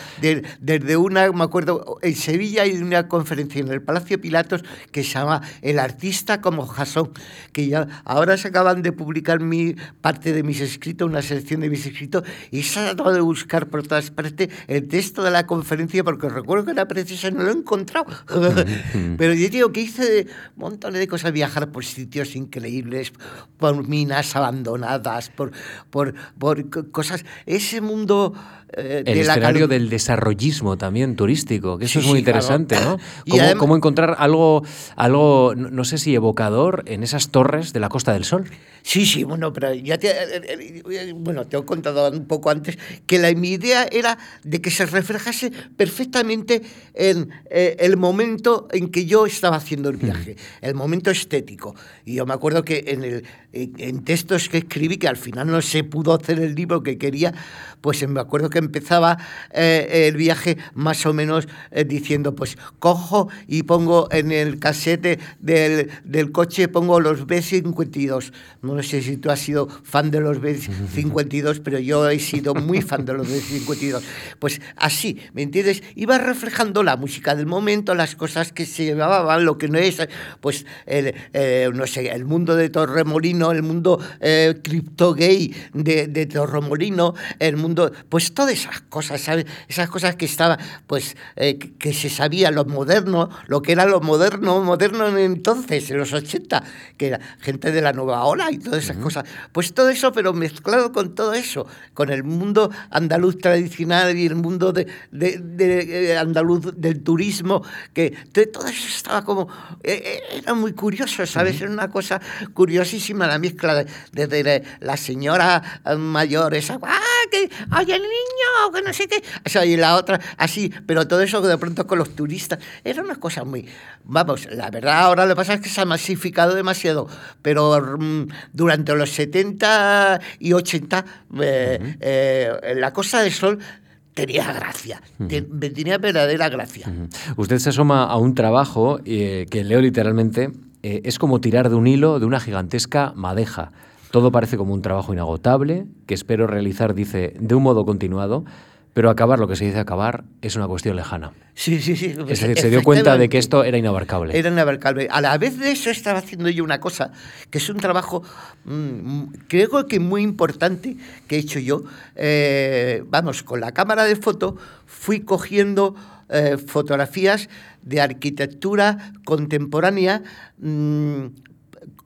desde una, me acuerdo, en Sevilla hay una conferencia en el Palacio Pilatos que se llama El artista como Jasón, que ya ahora se acaban de publicar mi parte de mis escritos, una selección de mis escritos, y se ha tratado de buscar por todas partes el texto de la conferencia, porque recuerdo que era preciosa, no lo he encontrado. Pero yo digo que hice montones de cosas, viajar por sitios increíbles, por minas abandonadas, por, por, por cosas. Ese mundo eh, el escenario del desarrollismo también turístico, que eso es muy interesante, ¿no? ¿Cómo, encontrar algo, algo, no sé si evocador, en esas torres de la Costa del Sol? Sí, sí, bueno, pero ya te, eh, eh, bueno, te he contado un poco antes que la, mi idea era de que se reflejase perfectamente en el momento en que yo estaba haciendo el viaje, el momento estético. Y yo me acuerdo que en, el, en textos que escribí, que al final no se pudo hacer el libro que quería, pues me acuerdo que empezaba eh, el viaje más o menos eh, diciendo, pues cojo y pongo en el casete del, del, coche, pongo los B52. No sé si tú has sido fan de los B52, pero yo he sido muy fan de los B52. Pues así, ¿me entiendes? Iba reflejando la música del momento, las cosas que se llevaban, lo que no es, pues, el, eh, no sé, el mundo de Torremolino, el mundo cripto gay de, de Torremolino, el mundo, pues todo esas cosas, ¿sabes? Esas cosas que estaba, pues, eh, que, se sabía lo moderno, lo que era lo moderno, moderno entonces, en los 80, que era gente de la nueva ola y todas esas cosas. Pues todo eso, pero mezclado con todo eso, con el mundo andaluz tradicional y el mundo de, de, eh, andaluz del turismo, que todo eso estaba como, eh, era muy curioso, ¿sabes? Era una cosa curiosísima la mezcla de, la señora mayor, esa, ¡ah, que, oye, el niño! que no sé qué. O sea, y la otra, así, pero todo eso de pronto con los turistas, era una cosa muy... Vamos, la verdad ahora lo que pasa es que se ha masificado demasiado, pero mm, durante los 70 y 80, eh, eh, la Costa del Sol tenía gracia, tenía verdadera gracia. Usted se asoma a un trabajo eh, que leo literalmente, es como tirar de un hilo de una gigantesca madeja. Todo parece como un trabajo inagotable, que espero realizar, dice, de un modo continuado, pero acabar lo que se dice acabar es una cuestión lejana. Sí, sí, sí. Es decir, se dio cuenta de que esto era inabarcable. Era inabarcable. A la vez de eso estaba haciendo yo una cosa, que es un trabajo, mm, creo que muy importante que he hecho yo. Eh, vamos, con la cámara de foto fui cogiendo eh, fotografías de arquitectura contemporánea. Mm,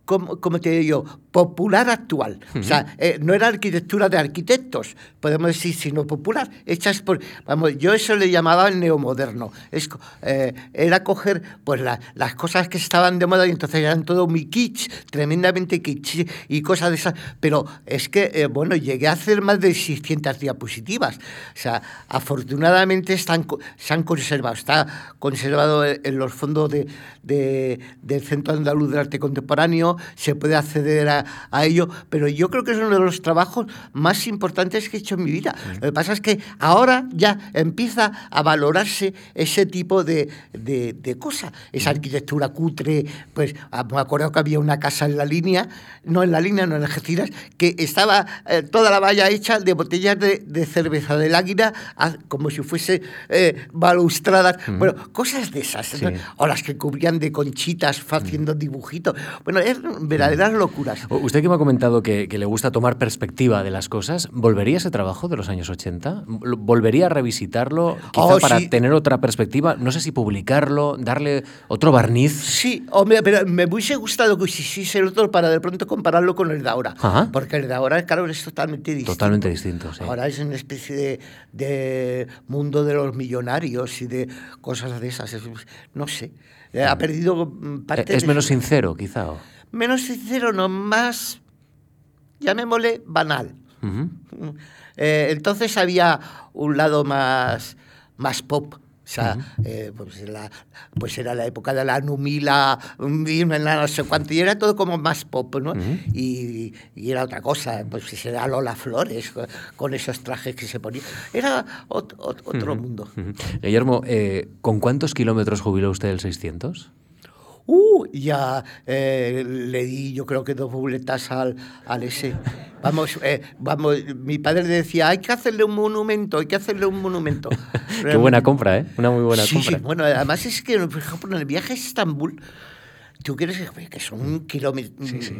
como, te digo yo, popular actual. O sea, eh, no era arquitectura de arquitectos, podemos decir, sino popular, hechas por... Vamos, yo eso le llamaba el neomoderno. Es, eh, era coger pues las cosas que estaban de moda y entonces eran todo muy kitsch, tremendamente kitsch y cosas de esas. Pero es que, eh, bueno, llegué a hacer más de 600 diapositivas. O sea, afortunadamente están, se han conservado. Está conservado en los fondos de, del Centro Andaluz de Arte Contemporáneo, se puede acceder a, ello, pero yo creo que es uno de los trabajos más importantes que he hecho en mi vida. Lo que pasa es que ahora ya empieza a valorarse ese tipo de, de, cosas, esa arquitectura cutre, pues ah, me acuerdo que había una casa en la línea, no en la línea, no en Algeciras, que estaba eh, toda la valla hecha de botellas de, cerveza del águila, ah, como si fuese eh, balustradas, bueno, cosas de esas, o las que cubrían de conchitas haciendo dibujitos, bueno, es verdaderas locuras. Usted que me ha comentado que, le gusta tomar perspectiva de las cosas, ¿volvería ese trabajo de los años 80? ¿Volvería a revisitarlo quizá oh, para tener otra perspectiva? No sé si publicarlo, darle otro barniz. Sí, hombre, pero me hubiese gustado que hiciese otro para de pronto compararlo con el de ahora. Porque el de ahora, claro, es totalmente distinto. Totalmente distinto, sí. Ahora es una especie de, mundo de los millonarios y de cosas de esas. no sé. Ha perdido mm, parte Es menos sincero, quizá menos sincero, no más, llamémosle, banal. Eh, entonces había un lado más, más pop. O sea, eh, pues, la, pues, era la época de la Numila, no sé cuánto, y era todo como más pop, ¿no? y, y, era otra cosa, pues era Lola Flores, con esos trajes que se ponían. Era otro, mundo. Guillermo, eh, ¿con cuántos kilómetros jubiló usted el 600? Uh, ya eh, le di, yo creo que dos boletas al, al ese. Vamos, eh, vamos, mi padre decía, hay que hacerle un monumento, hay que hacerle un monumento. Qué buena compra, ¿eh? Una muy buena sí, compra. Sí, bueno, además es que, por ejemplo, en el viaje a Estambul, tú quieres que son kilómetros, sí, sí.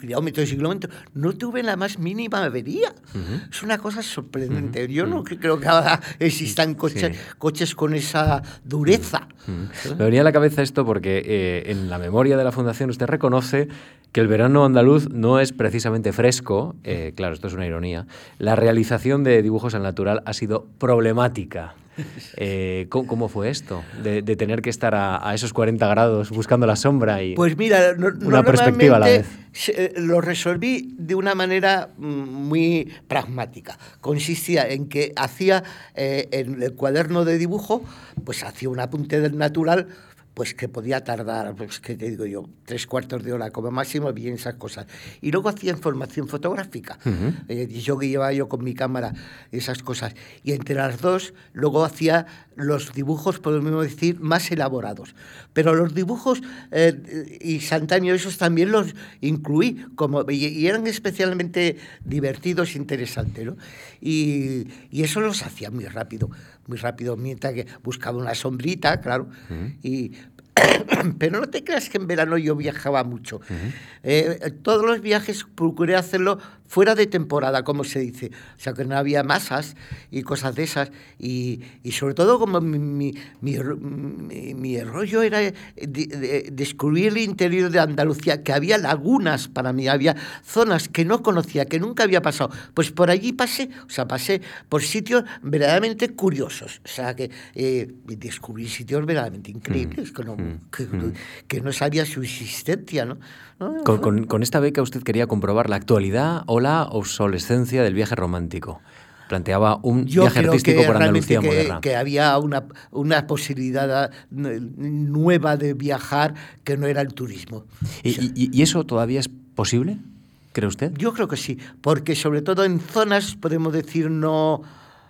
kilómetros y kilómetros, no tuve la más mínima avería. Uh -huh. Es una cosa sorprendente. Uh -huh. Yo no creo que ahora existan coches, sí. coches con esa dureza. Uh -huh. Me venía a la cabeza esto porque eh, en la memoria de la Fundación usted reconoce que el verano andaluz no es precisamente fresco, eh, claro, esto es una ironía, la realización de dibujos al natural ha sido problemática. Eh, ¿cómo, ¿cómo, fue esto? De, de tener que estar a, a, esos 40 grados buscando la sombra y pues mira, no, una perspectiva a la vez. Lo resolví de una manera muy pragmática. Consistía en que hacía eh, en el cuaderno de dibujo, pues hacía un apunte del natural pues que podía tardar, pues que te digo yo, tres cuartos de hora como máximo, bien esas cosas. Y luego hacía información fotográfica. Uh -huh. eh, yo que llevaba yo con mi cámara esas cosas. Y entre las dos, luego hacía los dibujos, podemos decir, más elaborados. Pero los dibujos eh, instantáneos, esos también los incluí, como, y, y eran especialmente divertidos interesantes. ¿no? Y, y eso los hacía muy rápido muy rápido mientras que buscaba una sombrita, claro, uh -huh. y pero no te creas que en verano yo viajaba mucho. Uh -huh. eh, todos los viajes procuré hacerlo fuera de temporada, como se dice. O sea, que no había masas y cosas de esas. Y, y sobre todo como mi, mi, mi, mi rollo era de, de, descubrir el interior de Andalucía, que había lagunas para mí, había zonas que no conocía, que nunca había pasado. Pues por allí pasé, o sea, pasé por sitios verdaderamente curiosos. O sea, que eh, descubrí sitios verdaderamente increíbles. Uh -huh. que no, que, que, no sabía su existencia, ¿no? Con, con, con, esta beca usted quería comprobar la actualidad o la obsolescencia del viaje romántico. Planteaba un Yo viaje artístico por Andalucía que, moderna. Que había una, una posibilidad nueva de viajar que no era el turismo. ¿Y, y, y eso todavía es posible? ¿Cree usted? Yo creo que sí, porque sobre todo en zonas, podemos decir, no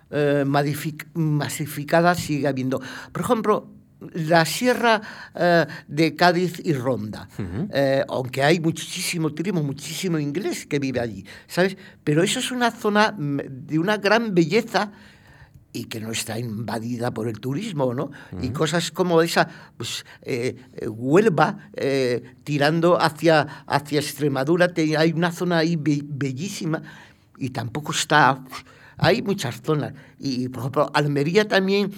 eh, masificadas sigue habiendo. Por ejemplo, la sierra eh, de Cádiz y Ronda, uh -huh. eh, aunque hay muchísimo turismo, muchísimo inglés que vive allí, ¿sabes? Pero eso es una zona de una gran belleza y que no está invadida por el turismo, ¿no? Uh -huh. Y cosas como esa, pues eh, Huelva, tirando hacia, hacia Extremadura, te, hay una zona ahí be bellísima y tampoco está... Hay muchas zonas. Y, por ejemplo, Almería también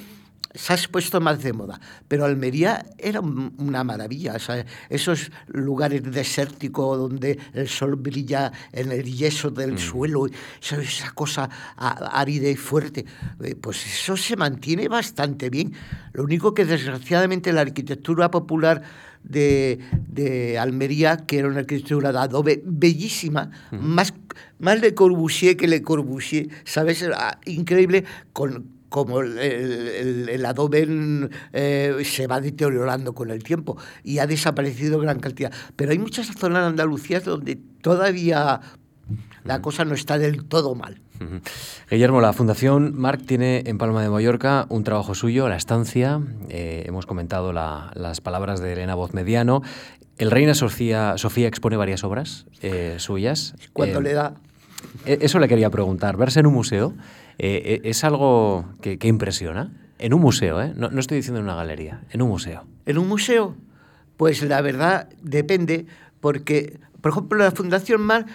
se ha puesto más de moda, pero Almería era una maravilla, o sea, esos lugares desérticos donde el sol brilla en el yeso del mm. suelo, esa, esa cosa árida y fuerte, eh, pues eso se mantiene bastante bien. Lo único que desgraciadamente la arquitectura popular de, de, Almería, que era una arquitectura de adobe bellísima, -huh. más, más Le Corbusier que Le Corbusier, ¿sabes? Increíble con como el, el, el adobe eh, se va deteriorando con el tiempo y ha desaparecido gran cantidad. Pero hay muchas zonas de Andalucía donde todavía la cosa no está del todo mal. Guillermo, la Fundación Marc tiene en Palma de Mallorca un trabajo suyo, La Estancia. Eh, hemos comentado la, las palabras de Elena Voz Mediano. El Reina Sofía, Sofía expone varias obras eh, suyas. Cuando le da. Eso le quería preguntar. Verse en un museo eh, ¿Es algo que, que, impresiona? En un museo, ¿eh? No, no, estoy diciendo en una galería, en un museo. ¿En un museo? Pues la verdad depende, porque, por ejemplo, la Fundación Mar,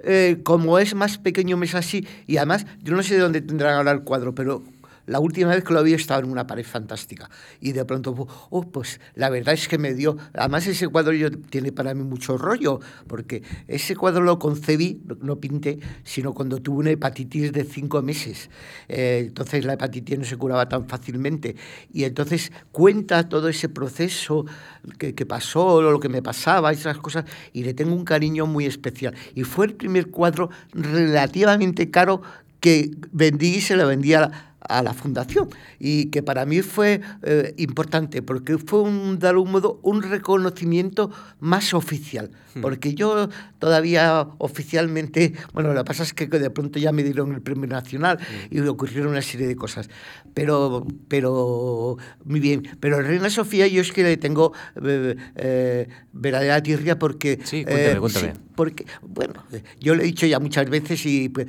eh, como es más pequeño, es así, y además, yo no sé de dónde tendrán ahora el cuadro, pero la última vez que lo vi estaba en una pared fantástica. Y de pronto, oh, pues la verdad es que me dio. Además, ese cuadro yo, tiene para mí mucho rollo, porque ese cuadro lo concebí, no pinté, sino cuando tuve una hepatitis de cinco meses. Eh, entonces la hepatitis no se curaba tan fácilmente. Y entonces cuenta todo ese proceso que, que pasó, lo que me pasaba, esas cosas, y le tengo un cariño muy especial. Y fue el primer cuadro relativamente caro que vendí y se lo vendí a la, fundación y que para mí fue eh, importante porque fue un, de algún modo un reconocimiento más oficial hmm. porque yo todavía oficialmente bueno lo que pasa es que de pronto ya me dieron el premio nacional hmm. y ocurrieron una serie de cosas pero pero muy bien pero Reina Sofía yo es que le tengo eh, eh, verdadera tirria porque sí cuéntame, cuéntame. porque bueno yo lo he dicho ya muchas veces y pues,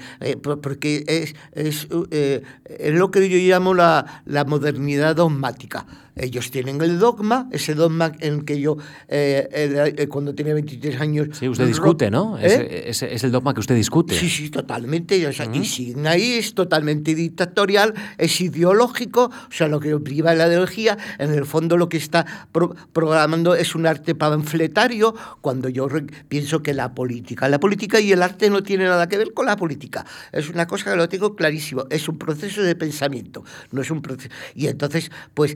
porque es, es, es lo que yo llamo la, la modernidad dogmática. Ellos tienen el dogma, ese dogma en que yo, eh, eh, cuando tenía 23 años... Sí, usted discute, ¿no? ¿eh? Es, es, el dogma que usted discute. Sí, sí, totalmente. O sea, Y siguen ahí, es totalmente dictatorial, es ideológico, o sea, lo que priva la ideología, en el fondo lo que está programando es un arte panfletario, cuando yo pienso que la política, la política y el arte no tiene nada que ver con la política. Es una cosa que lo tengo clarísimo, es un proceso de pensamiento, no es un proceso... Y entonces, pues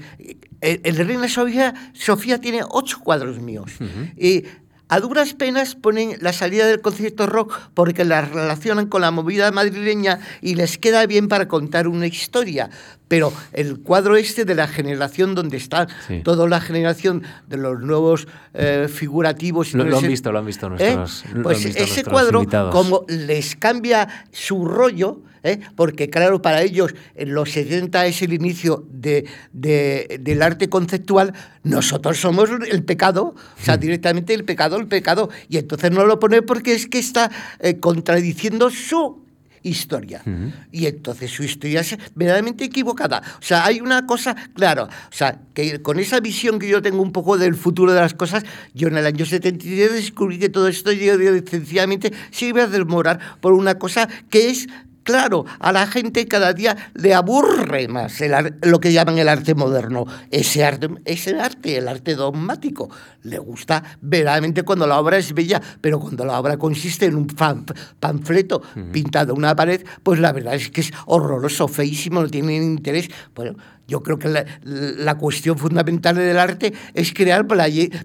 el, Reina Sofía, Sofía tiene ocho cuadros míos. Y a duras penas ponen la salida del concierto rock porque la relacionan con la movida madrileña y les queda bien para contar una historia. Pero el cuadro este de la generación donde está toda la generación de los nuevos eh, figurativos... Lo, han visto, lo han visto ¿Eh? nuestros Pues ese cuadro, como les cambia su rollo ¿eh? porque claro, para ellos en los 70 es el inicio de, del arte conceptual, nosotros somos el pecado, o sea, hmm. directamente el pecado, el pecado, y entonces no lo pone porque es que está eh, contradiciendo su historia. Hmm. Y entonces su historia es verdaderamente equivocada. O sea, hay una cosa, claro, o sea, que con esa visión que yo tengo un poco del futuro de las cosas, yo en el año 73 descubrí que todo esto yo, sencillamente se iba a desmorar por una cosa que es Claro, a la gente cada día le aburre más lo que llaman el arte moderno. Ese arte, ese arte, el arte dogmático, le gusta verdaderamente cuando la obra es bella, pero cuando la obra consiste en un panfleto pintado en una pared, pues la verdad es que es horroroso, feísimo, no tiene interés. Bueno, yo creo que la, cuestión fundamental del arte es crear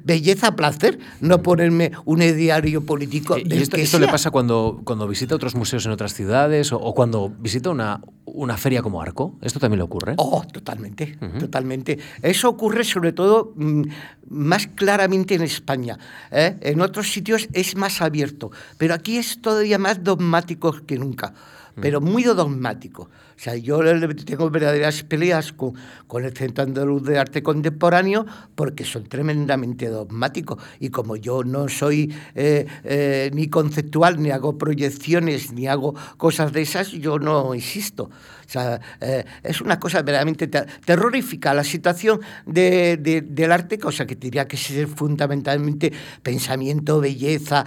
belleza, placer, no ponerme un ideario político. ¿Y esto, esto le pasa cuando, cuando visita otros museos en otras ciudades o, cuando visita una, una feria como Arco? ¿Esto también le ocurre? Oh, totalmente, totalmente. Eso ocurre sobre todo mm, más claramente en España. ¿eh? En otros sitios es más abierto, pero aquí es todavía más dogmático que nunca, pero muy dogmático. O sea, yo tengo verdaderas peleas con, con el Centro Andaluz de Arte Contemporáneo porque son tremendamente dogmáticos. Y como yo no soy eh, eh, ni conceptual, ni hago proyecciones, ni hago cosas de esas, yo no insisto. O sea, eh, es una cosa verdaderamente terrorífica la situación de, del arte, cosa que tendría que ser fundamentalmente pensamiento, belleza,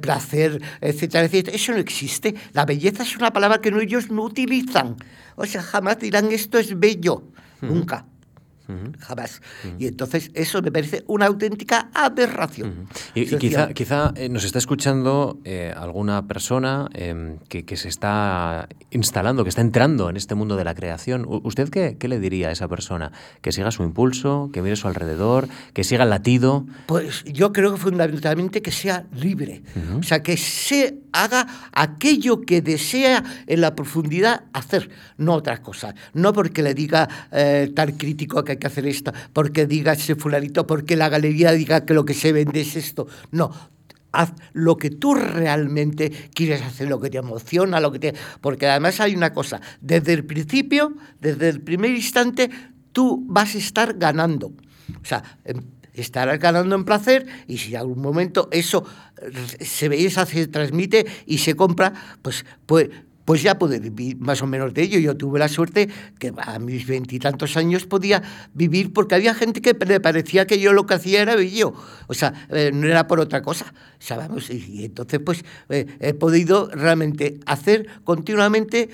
placer, etcétera, etcétera. Eso no existe. La belleza es una palabra que ellos no utilizan. O sea, jamás dirán esto es bello, nunca jamás. Y entonces eso me parece una auténtica aberración. Y, quizá, quizá eh, nos está escuchando eh, alguna persona em, que, que, se está instalando, que está entrando en este mundo de la creación. ¿Usted qué, qué, le diría a esa persona? ¿Que siga su impulso, que mire su alrededor, que siga el latido? Pues yo creo que fundamentalmente que sea libre. O sea, que se haga aquello que desea en la profundidad hacer, no otra cosa. No porque le diga eh, tal crítico que que hacer esto, porque diga ese fulanito, porque la galería diga que lo que se vende es esto. No, haz lo que tú realmente quieres hacer, lo que te emociona, lo que te... Porque además hay una cosa, desde el principio, desde el primer instante, tú vas a estar ganando. O sea, em, estarás ganando en placer y si en algún momento eso se ve, se transmite y se compra, pues, pues pues ya pude vivir más o menos de ello. Yo tuve la suerte que a mis veintitantos años podía vivir porque había gente que le parecía que yo lo que hacía era bello. O sea, eh, no era por otra cosa. ¿sabes? Y, entonces, pues eh, he podido realmente hacer continuamente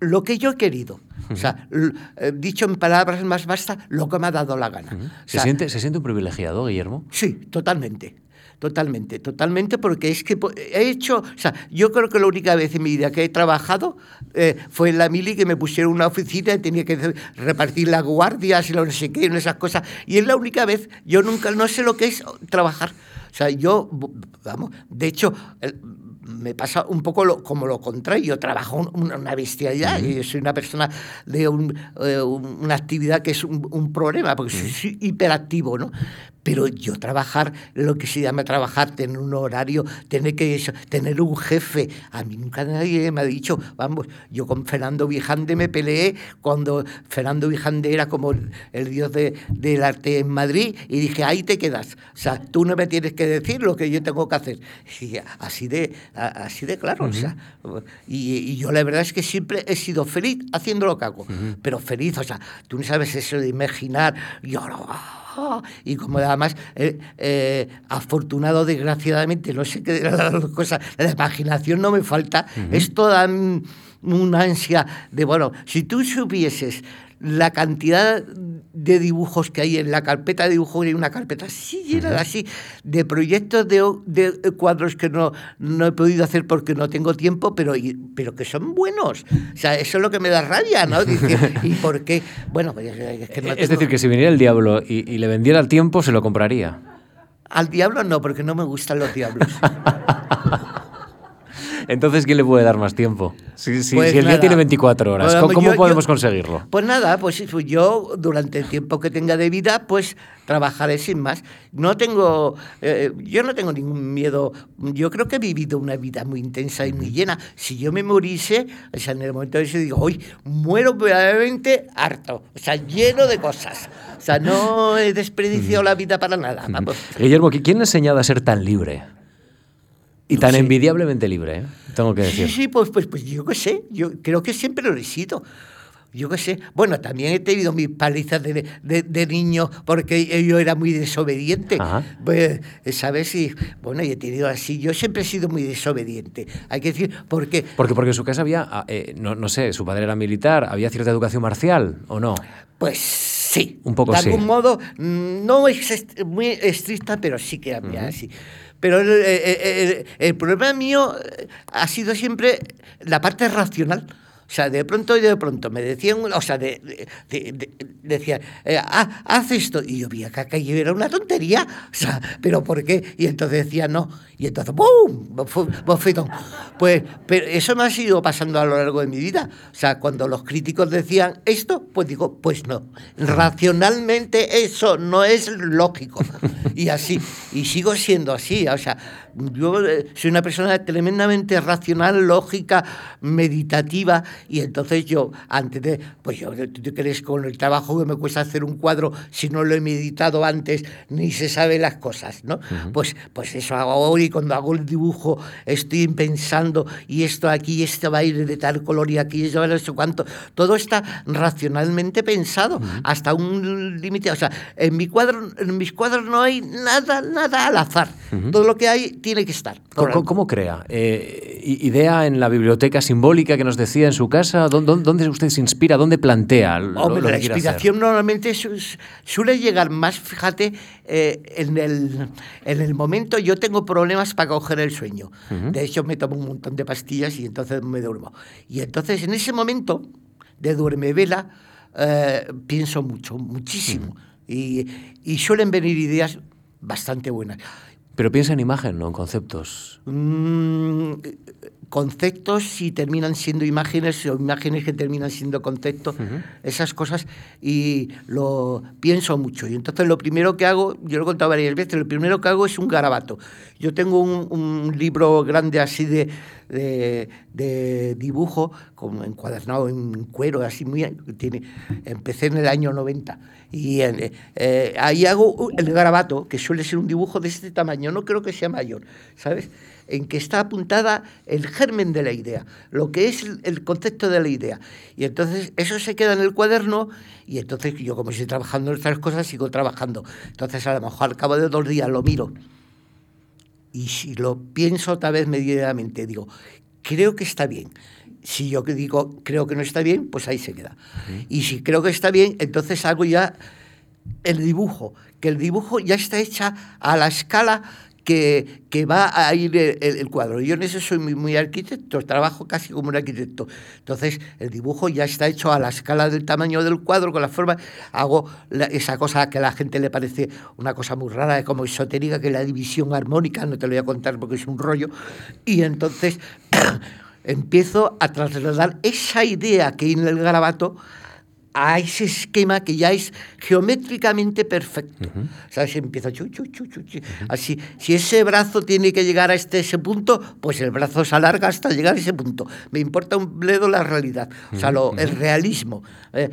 lo que yo he querido. O sea, eh, dicho en palabras más vastas, lo que me ha dado la gana. ¿Se, siente, ¿Se siente un privilegiado, Guillermo? Sí, totalmente. Totalmente, totalmente, porque es que he hecho, o sea, yo creo que la única vez en mi vida que he trabajado eh, fue en la mili que me pusieron una oficina y tenía que repartir las guardias y no sé qué, y esas cosas. Y es la única vez, yo nunca, no sé lo que es trabajar. O sea, yo, vamos, de hecho, me pasa un poco lo, como lo contrario. Trabajo una, una bestialidad y soy una persona de eh, una actividad que es un, problema, porque soy hiperactivo, ¿no? Pero yo trabajar, lo que se llama trabajar, tener un horario, tener que tener un jefe. A mí nunca nadie me ha dicho, vamos, yo con Fernando Vijande me peleé cuando Fernando Vijande era como el, dios de, del arte en Madrid y dije, ahí te quedas. O sea, tú no me tienes que decir lo que yo tengo que hacer. Y así de, así de claro. o sea, y, yo la verdad es que siempre he sido feliz haciendo lo que hago. Pero feliz, o sea, tú no sabes eso de imaginar, yo no y como además, eh, eh, afortunado, desgraciadamente, no sé qué de las cosas, la imaginación no me falta, es toda una ansia de, bueno, si tú supieses la cantidad de dibujos que hay en la carpeta de dibujos, hay una carpeta así llena así de proyectos de, de, cuadros que no, no he podido hacer porque no tengo tiempo, pero, pero que son buenos. O sea, eso es lo que me da rabia, ¿no? ¿y por qué? Bueno, pues es, que no es decir, que si viniera el diablo y, y le vendiera el tiempo, se lo compraría. Al diablo no, porque no me gustan los diablos. Entonces, ¿quién le puede dar más tiempo? Si, pues el día tiene 24 horas, ¿cómo, podemos conseguirlo? Pues nada, pues, pues yo durante el tiempo que tenga de vida, pues trabajaré sin más. No tengo, eh, yo no tengo ningún miedo. Yo creo que he vivido una vida muy intensa y muy llena. Si yo me moriese, o sea, en el momento de ese digo, hoy muero verdaderamente harto, o sea, lleno de cosas. O sea, no he desperdiciado la vida para nada. Guillermo, ¿quién ha enseñado a ser tan libre? Y tan envidiablemente libre, ¿eh? tengo que decir. Sí, sí, pues, pues, pues yo qué sé, yo creo que siempre lo he sido. Yo qué sé. Bueno, también he tenido mis palizas de, de, niño porque yo era muy desobediente. Pues, ¿Sabes? Y, bueno, y he tenido así. Yo siempre he sido muy desobediente. Hay que decir, ¿por qué? Porque, porque en su casa había, ah, eh, no, no, sé, su padre era militar, ¿había cierta educación marcial o no? Pues sí. Un poco De algún modo, mm, no es muy estricta, pero sí que había así. Pero el, problema mío ha sido siempre la parte racional. O sea, de pronto y de pronto me decían, o sea, de, decían, ah, haz esto. Y yo vi que aquello era una tontería. O sea, ¿pero por qué? Y entonces decía, no. Y entonces, ¡bum! Bofetón. Pues pero eso me ha sido pasando a lo largo de mi vida. O sea, cuando los críticos decían esto, pues digo, pues no. Racionalmente eso no es lógico. Y así. Y sigo siendo así. O sea, yo eh, soy una persona tremendamente racional, lógica, meditativa, y entonces yo, antes de, pues yo, ¿tú crees con el trabajo que me cuesta hacer un cuadro si no lo he meditado antes, ni se sabe las cosas, ¿no? Pues, pues eso hago ahora y cuando hago el dibujo estoy pensando, y esto aquí, este va a ir de tal color y aquí, eso, eso cuánto, todo está racionalmente pensado, hasta un límite, o sea, en, mi cuadro, en mis cuadros no hay nada, nada al azar, todo lo que hay tiene que estar. ¿Cómo, crea? Eh, ¿Idea en la biblioteca simbólica que nos decía en su casa? ¿Dónde, usted se inspira? ¿Dónde plantea? la inspiración normalmente suele llegar más, fíjate, eh, en, el, en el momento yo tengo problemas para coger el sueño. De hecho, me tomo un montón de pastillas y entonces me duermo. Y entonces en ese momento de duerme vela eh, pienso mucho, muchísimo. y, y suelen venir ideas bastante buenas. Pero piensa en imagen, no en conceptos. Mm, conceptos si terminan siendo imágenes o imágenes que terminan siendo conceptos, esas cosas, y lo pienso mucho. Y entonces lo primero que hago, yo lo he contado varias veces, lo primero que hago es un garabato. Yo tengo un, libro grande así de, de, dibujo, como encuadernado en cuero, así muy... Tiene, empecé en el año 90. Y eh, eh, ahí hago el garabato, que suele ser un dibujo de este tamaño, no creo que sea mayor, ¿sabes? en que está apuntada el germen de la idea, lo que es el concepto de la idea. Y entonces eso se queda en el cuaderno y entonces yo como estoy trabajando en otras cosas sigo trabajando. Entonces a lo mejor al cabo de dos días lo miro y si lo pienso otra vez medianamente, digo, creo que está bien. Si yo digo creo que no está bien, pues ahí se queda. Y si creo que está bien, entonces hago ya el dibujo, que el dibujo ya está hecha a la escala que, que va a ir el, cuadro. Yo en eso soy muy, muy, arquitecto, trabajo casi como un arquitecto. Entonces, el dibujo ya está hecho a la escala del tamaño del cuadro, con la forma. Hago esa cosa que a la gente le parece una cosa muy rara, como esotérica, que es la división armónica, no te lo voy a contar porque es un rollo. Y entonces empiezo a trasladar esa idea que hay en el garabato a ese esquema que ya es geométricamente perfecto. ¿Sabes? Empieza chu, chu, chu, Así, si ese brazo tiene que llegar a este, ese punto, pues el brazo se alarga hasta llegar a ese punto. Me importa un bledo la realidad, o sea, lo, el realismo. Eh,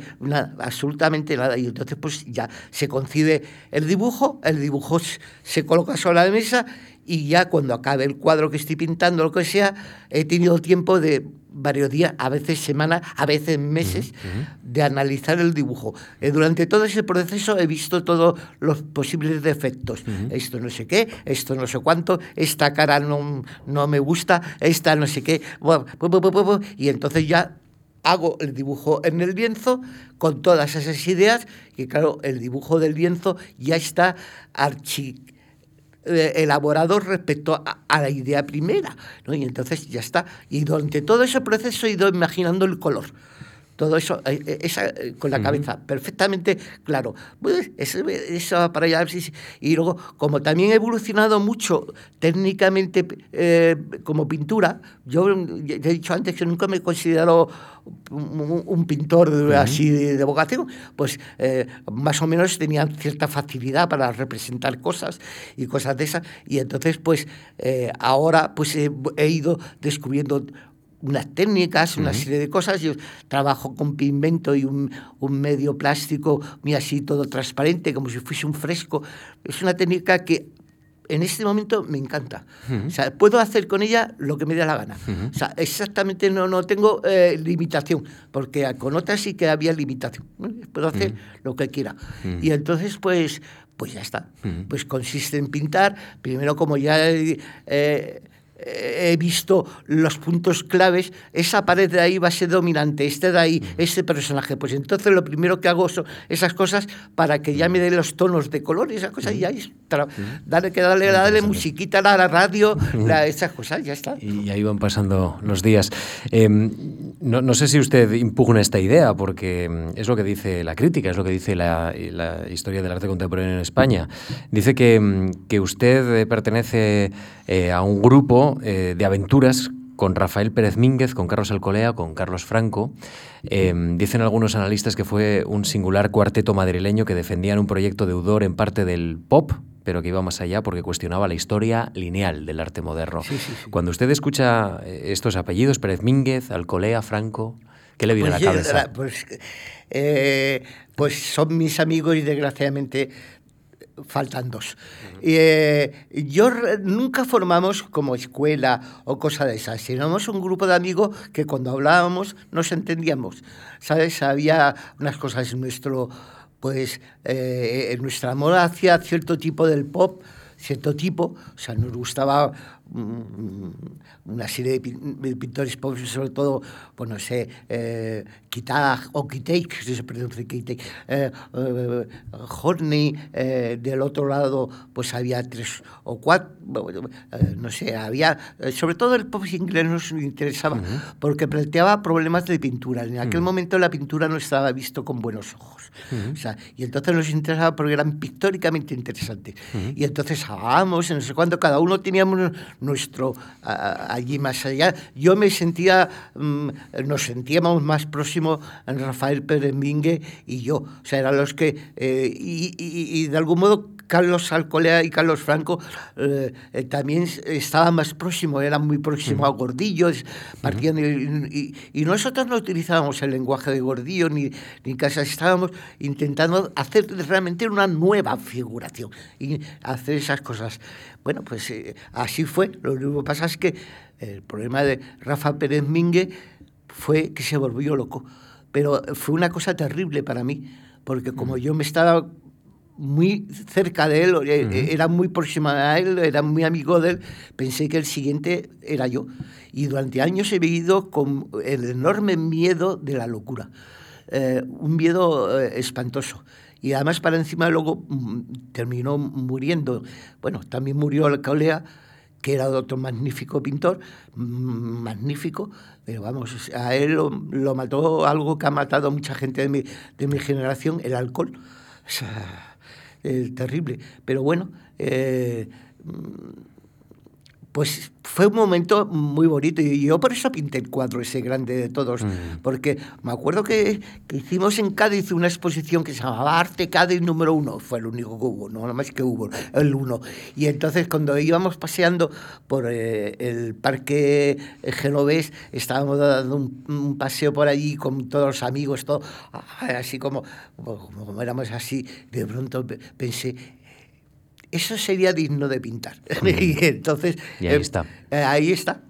absolutamente nada. Y entonces, pues ya se concibe el dibujo, el dibujo se coloca sobre la mesa y ya cuando acabe el cuadro que estoy pintando, lo que sea, he tenido tiempo de varios días, a veces semanas, a veces meses, de analizar el dibujo. Eh, durante todo ese proceso he visto todos los posibles defectos. Esto no sé qué, esto no sé cuánto, esta cara no, no me gusta, esta no sé qué. Y entonces ya hago el dibujo en el lienzo con todas esas ideas y claro, el dibujo del lienzo ya está archi eh, elaborado respecto a, la idea primera. ¿no? Y entonces ya está. Y durante todo ese proceso he ido imaginando el color todo eso eh, eh, esa, con la cabeza perfectamente claro. Pues para allá. Y luego, como también he evolucionado mucho técnicamente como pintura, yo he dicho antes que nunca me he considerado un, pintor así de, vocación, pues eh, más o menos tenía cierta facilidad para representar cosas y cosas de esas. Y entonces, pues eh, ahora pues he, ido descubriendo unas técnicas, una serie de cosas. Yo trabajo con pigmento y un, un, medio plástico muy así todo transparente, como si fuese un fresco. Es una técnica que en este momento me encanta. O sea, puedo hacer con ella lo que me dé la gana. O sea, exactamente no, no tengo eh, limitación, porque con otras sí que había limitación. Puedo hacer lo que quiera. Y entonces, pues, pues ya está. Pues consiste en pintar, primero como ya... Eh, he visto los puntos claves, esa pared de ahí va a ser dominante, este de ahí, este personaje. Pues entonces lo primero que hago son esas cosas para que ya me den los tonos de color y esas cosas. Y ahí, dale, que darle, darle musiquita a la radio, esas cosas, ya está. Y ahí van pasando los días. Em, no, no, sé si usted impugna esta idea, porque em, es lo que dice la crítica, es lo que dice la, la historia del arte contemporáneo en España. Dice que, em, que usted pertenece eh, a un grupo eh, de aventuras con Rafael Pérez Mínguez, con Carlos Alcolea, con Carlos Franco. Em, dicen algunos analistas que fue un singular cuarteto madrileño que defendían un proyecto deudor en parte del pop, pero que iba más allá porque cuestionaba la historia lineal del arte moderno. Cuando usted escucha eh, estos apellidos, Pérez Mínguez, Alcolea, Franco, ¿qué le viene a la pues cabeza? Pues, eh, pues son mis amigos y desgraciadamente faltan dos. Eh, yo nunca formamos como escuela o cosa de esas, sino un grupo de amigos que cuando hablábamos nos entendíamos. ¿Sabes? Había unas cosas en nuestro, pues, eh, en nuestro amor hacia cierto tipo del pop, cierto tipo, o sea, nos gustaba una serie de pintores pobres, sobre todo, pues no sé, eh, o Kitake, si se pronuncia Kitake, eh, eh, Horney, eh, del otro lado, pues había tres o cuatro, eh, no sé, había, sobre todo el pop inglés nos interesaba, porque planteaba problemas de pintura. En aquel momento la pintura no estaba visto con buenos ojos. o sea, y entonces nos interesaba porque eran pictóricamente interesantes. Y entonces hablábamos, no sé cuándo, cada uno teníamos nuestro allí más allá. Yo me sentía, mm, nos sentíamos más próximos Rafael Pérez Mingue y yo. O sea, eran los que, eh, y, de algún modo Carlos Alcolea y Carlos Franco eh, eh, también estaban más próximos, eran muy próximos a Gordillo, partían y, nosotros no utilizábamos el lenguaje de Gordillo ni, ni casas, estábamos intentando hacer realmente una nueva figuración y hacer esas cosas. Bueno, pues así fue. Lo único que pasa es que el problema de Rafa Pérez Mingue fue que se volvió loco. Pero fue una cosa terrible para mí, porque como yo me estaba muy cerca de él, eh, era muy próxima a él, era muy amigo de él, pensé que el siguiente era yo. Y durante años he vivido con el enorme miedo de la locura, eh, un miedo eh, espantoso. Y además para encima luego mm, terminó muriendo. Bueno, también murió Alcolea, que era otro magnífico pintor, mm, magnífico, pero vamos, a él lo, mató algo que ha matado a mucha gente de mi, de mi generación, el alcohol. O sea, es terrible. Pero bueno, eh, pues fue un momento muy bonito y yo por eso pinté el cuadro ese grande de todos, mm. porque me acuerdo que, hicimos en Cádiz una exposición que se llamaba Arte Cádiz número uno, fue el único que hubo, no nada más que hubo, el uno. Y entonces cuando íbamos paseando por eh, el parque genovés, estábamos dando un, paseo por allí con todos los amigos, todo, así como, como éramos así, de pronto pensé, eso sería digno de pintar. y entonces... Y ahí eh, está. Eh, ahí está.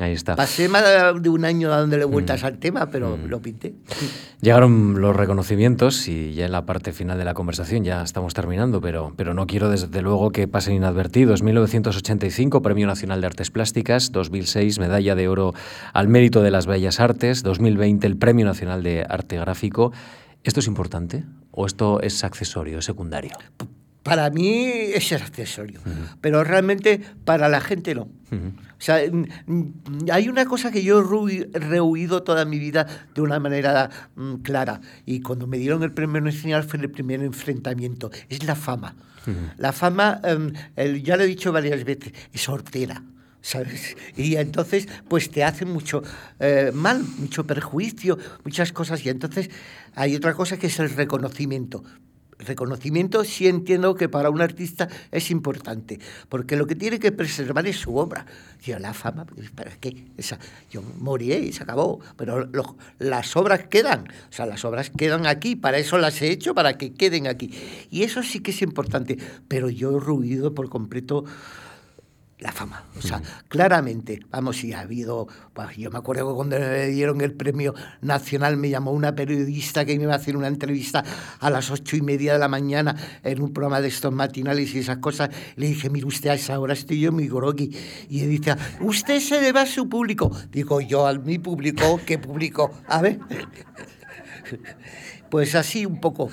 ahí está. Pasé más de un año dándole vueltas al tema, pero lo pinté. Llegaron los reconocimientos y ya en la parte final de la conversación ya estamos terminando, pero, pero no quiero desde luego que pasen inadvertidos. 1985, Premio Nacional de Artes Plásticas. 2006, Medalla de Oro al Mérito de las Bellas Artes. 2020, el Premio Nacional de Arte Gráfico. ¿Esto es importante o esto es accesorio, secundario? Para mí es accesorio, pero realmente para la gente no. O sea, hay una cosa que yo he rehuido toda mi vida de una manera mm, clara y cuando me dieron el premio nacional fue el primer enfrentamiento, es la fama. La fama, em, ya lo he dicho varias veces, es hortera. ¿sabes? Y entonces, pues te hace mucho eh, mal, mucho perjuicio, muchas cosas. Y entonces hay otra cosa que es el reconocimiento reconocimiento sí entiendo que para un artista es importante, porque lo que tiene que preservar es su obra. Yo, la fama, pues, ¿para qué? Esa, yo morí y se acabó, pero las obras quedan, o sea, las obras quedan aquí, para eso las he hecho, para que queden aquí. Y eso sí que es importante, pero yo he ruido por completo la fama. O sea, claramente, vamos, si ha habido, pues, yo me acuerdo que cuando me dieron el premio nacional me llamó una periodista que me iba a hacer una entrevista a las ocho y media de la mañana en un programa de estos matinales y esas cosas. Le dije, mire usted, a esa hora estoy yo muy groggy. Y él dice, usted se debe a su público. Digo, yo a mi público, ¿qué público? A ver. Pues así un poco.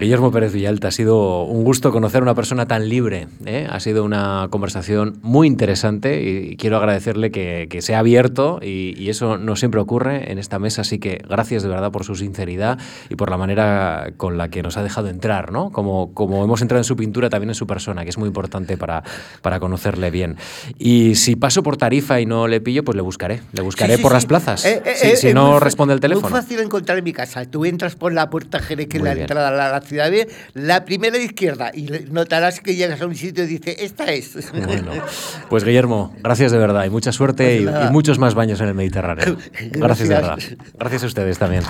Guillermo Pérez Villalta, ha sido un gusto conocer a una persona tan libre. ¿eh? Ha sido una conversación muy interesante y quiero agradecerle que, que se ha abierto y, eso no siempre ocurre en esta mesa, así que gracias de verdad por su sinceridad y por la manera con la que nos ha dejado entrar, ¿no? Como, como hemos entrado en su pintura, también en su persona, que es muy importante para, para conocerle bien. Y si paso por Tarifa y no le pillo, pues le buscaré. Le buscaré por las plazas. Eh, eh, si, no responde el teléfono. Es muy fácil encontrar en mi casa. Tú entras por la puerta Jerez, que es la entrada a la ciudad la primera izquierda, y notarás que llegas a un sitio y dices, esta es. Bueno, pues Guillermo, gracias de verdad y mucha suerte y, y, muchos más baños en el Mediterráneo. Gracias, gracias de verdad. Gracias a ustedes también.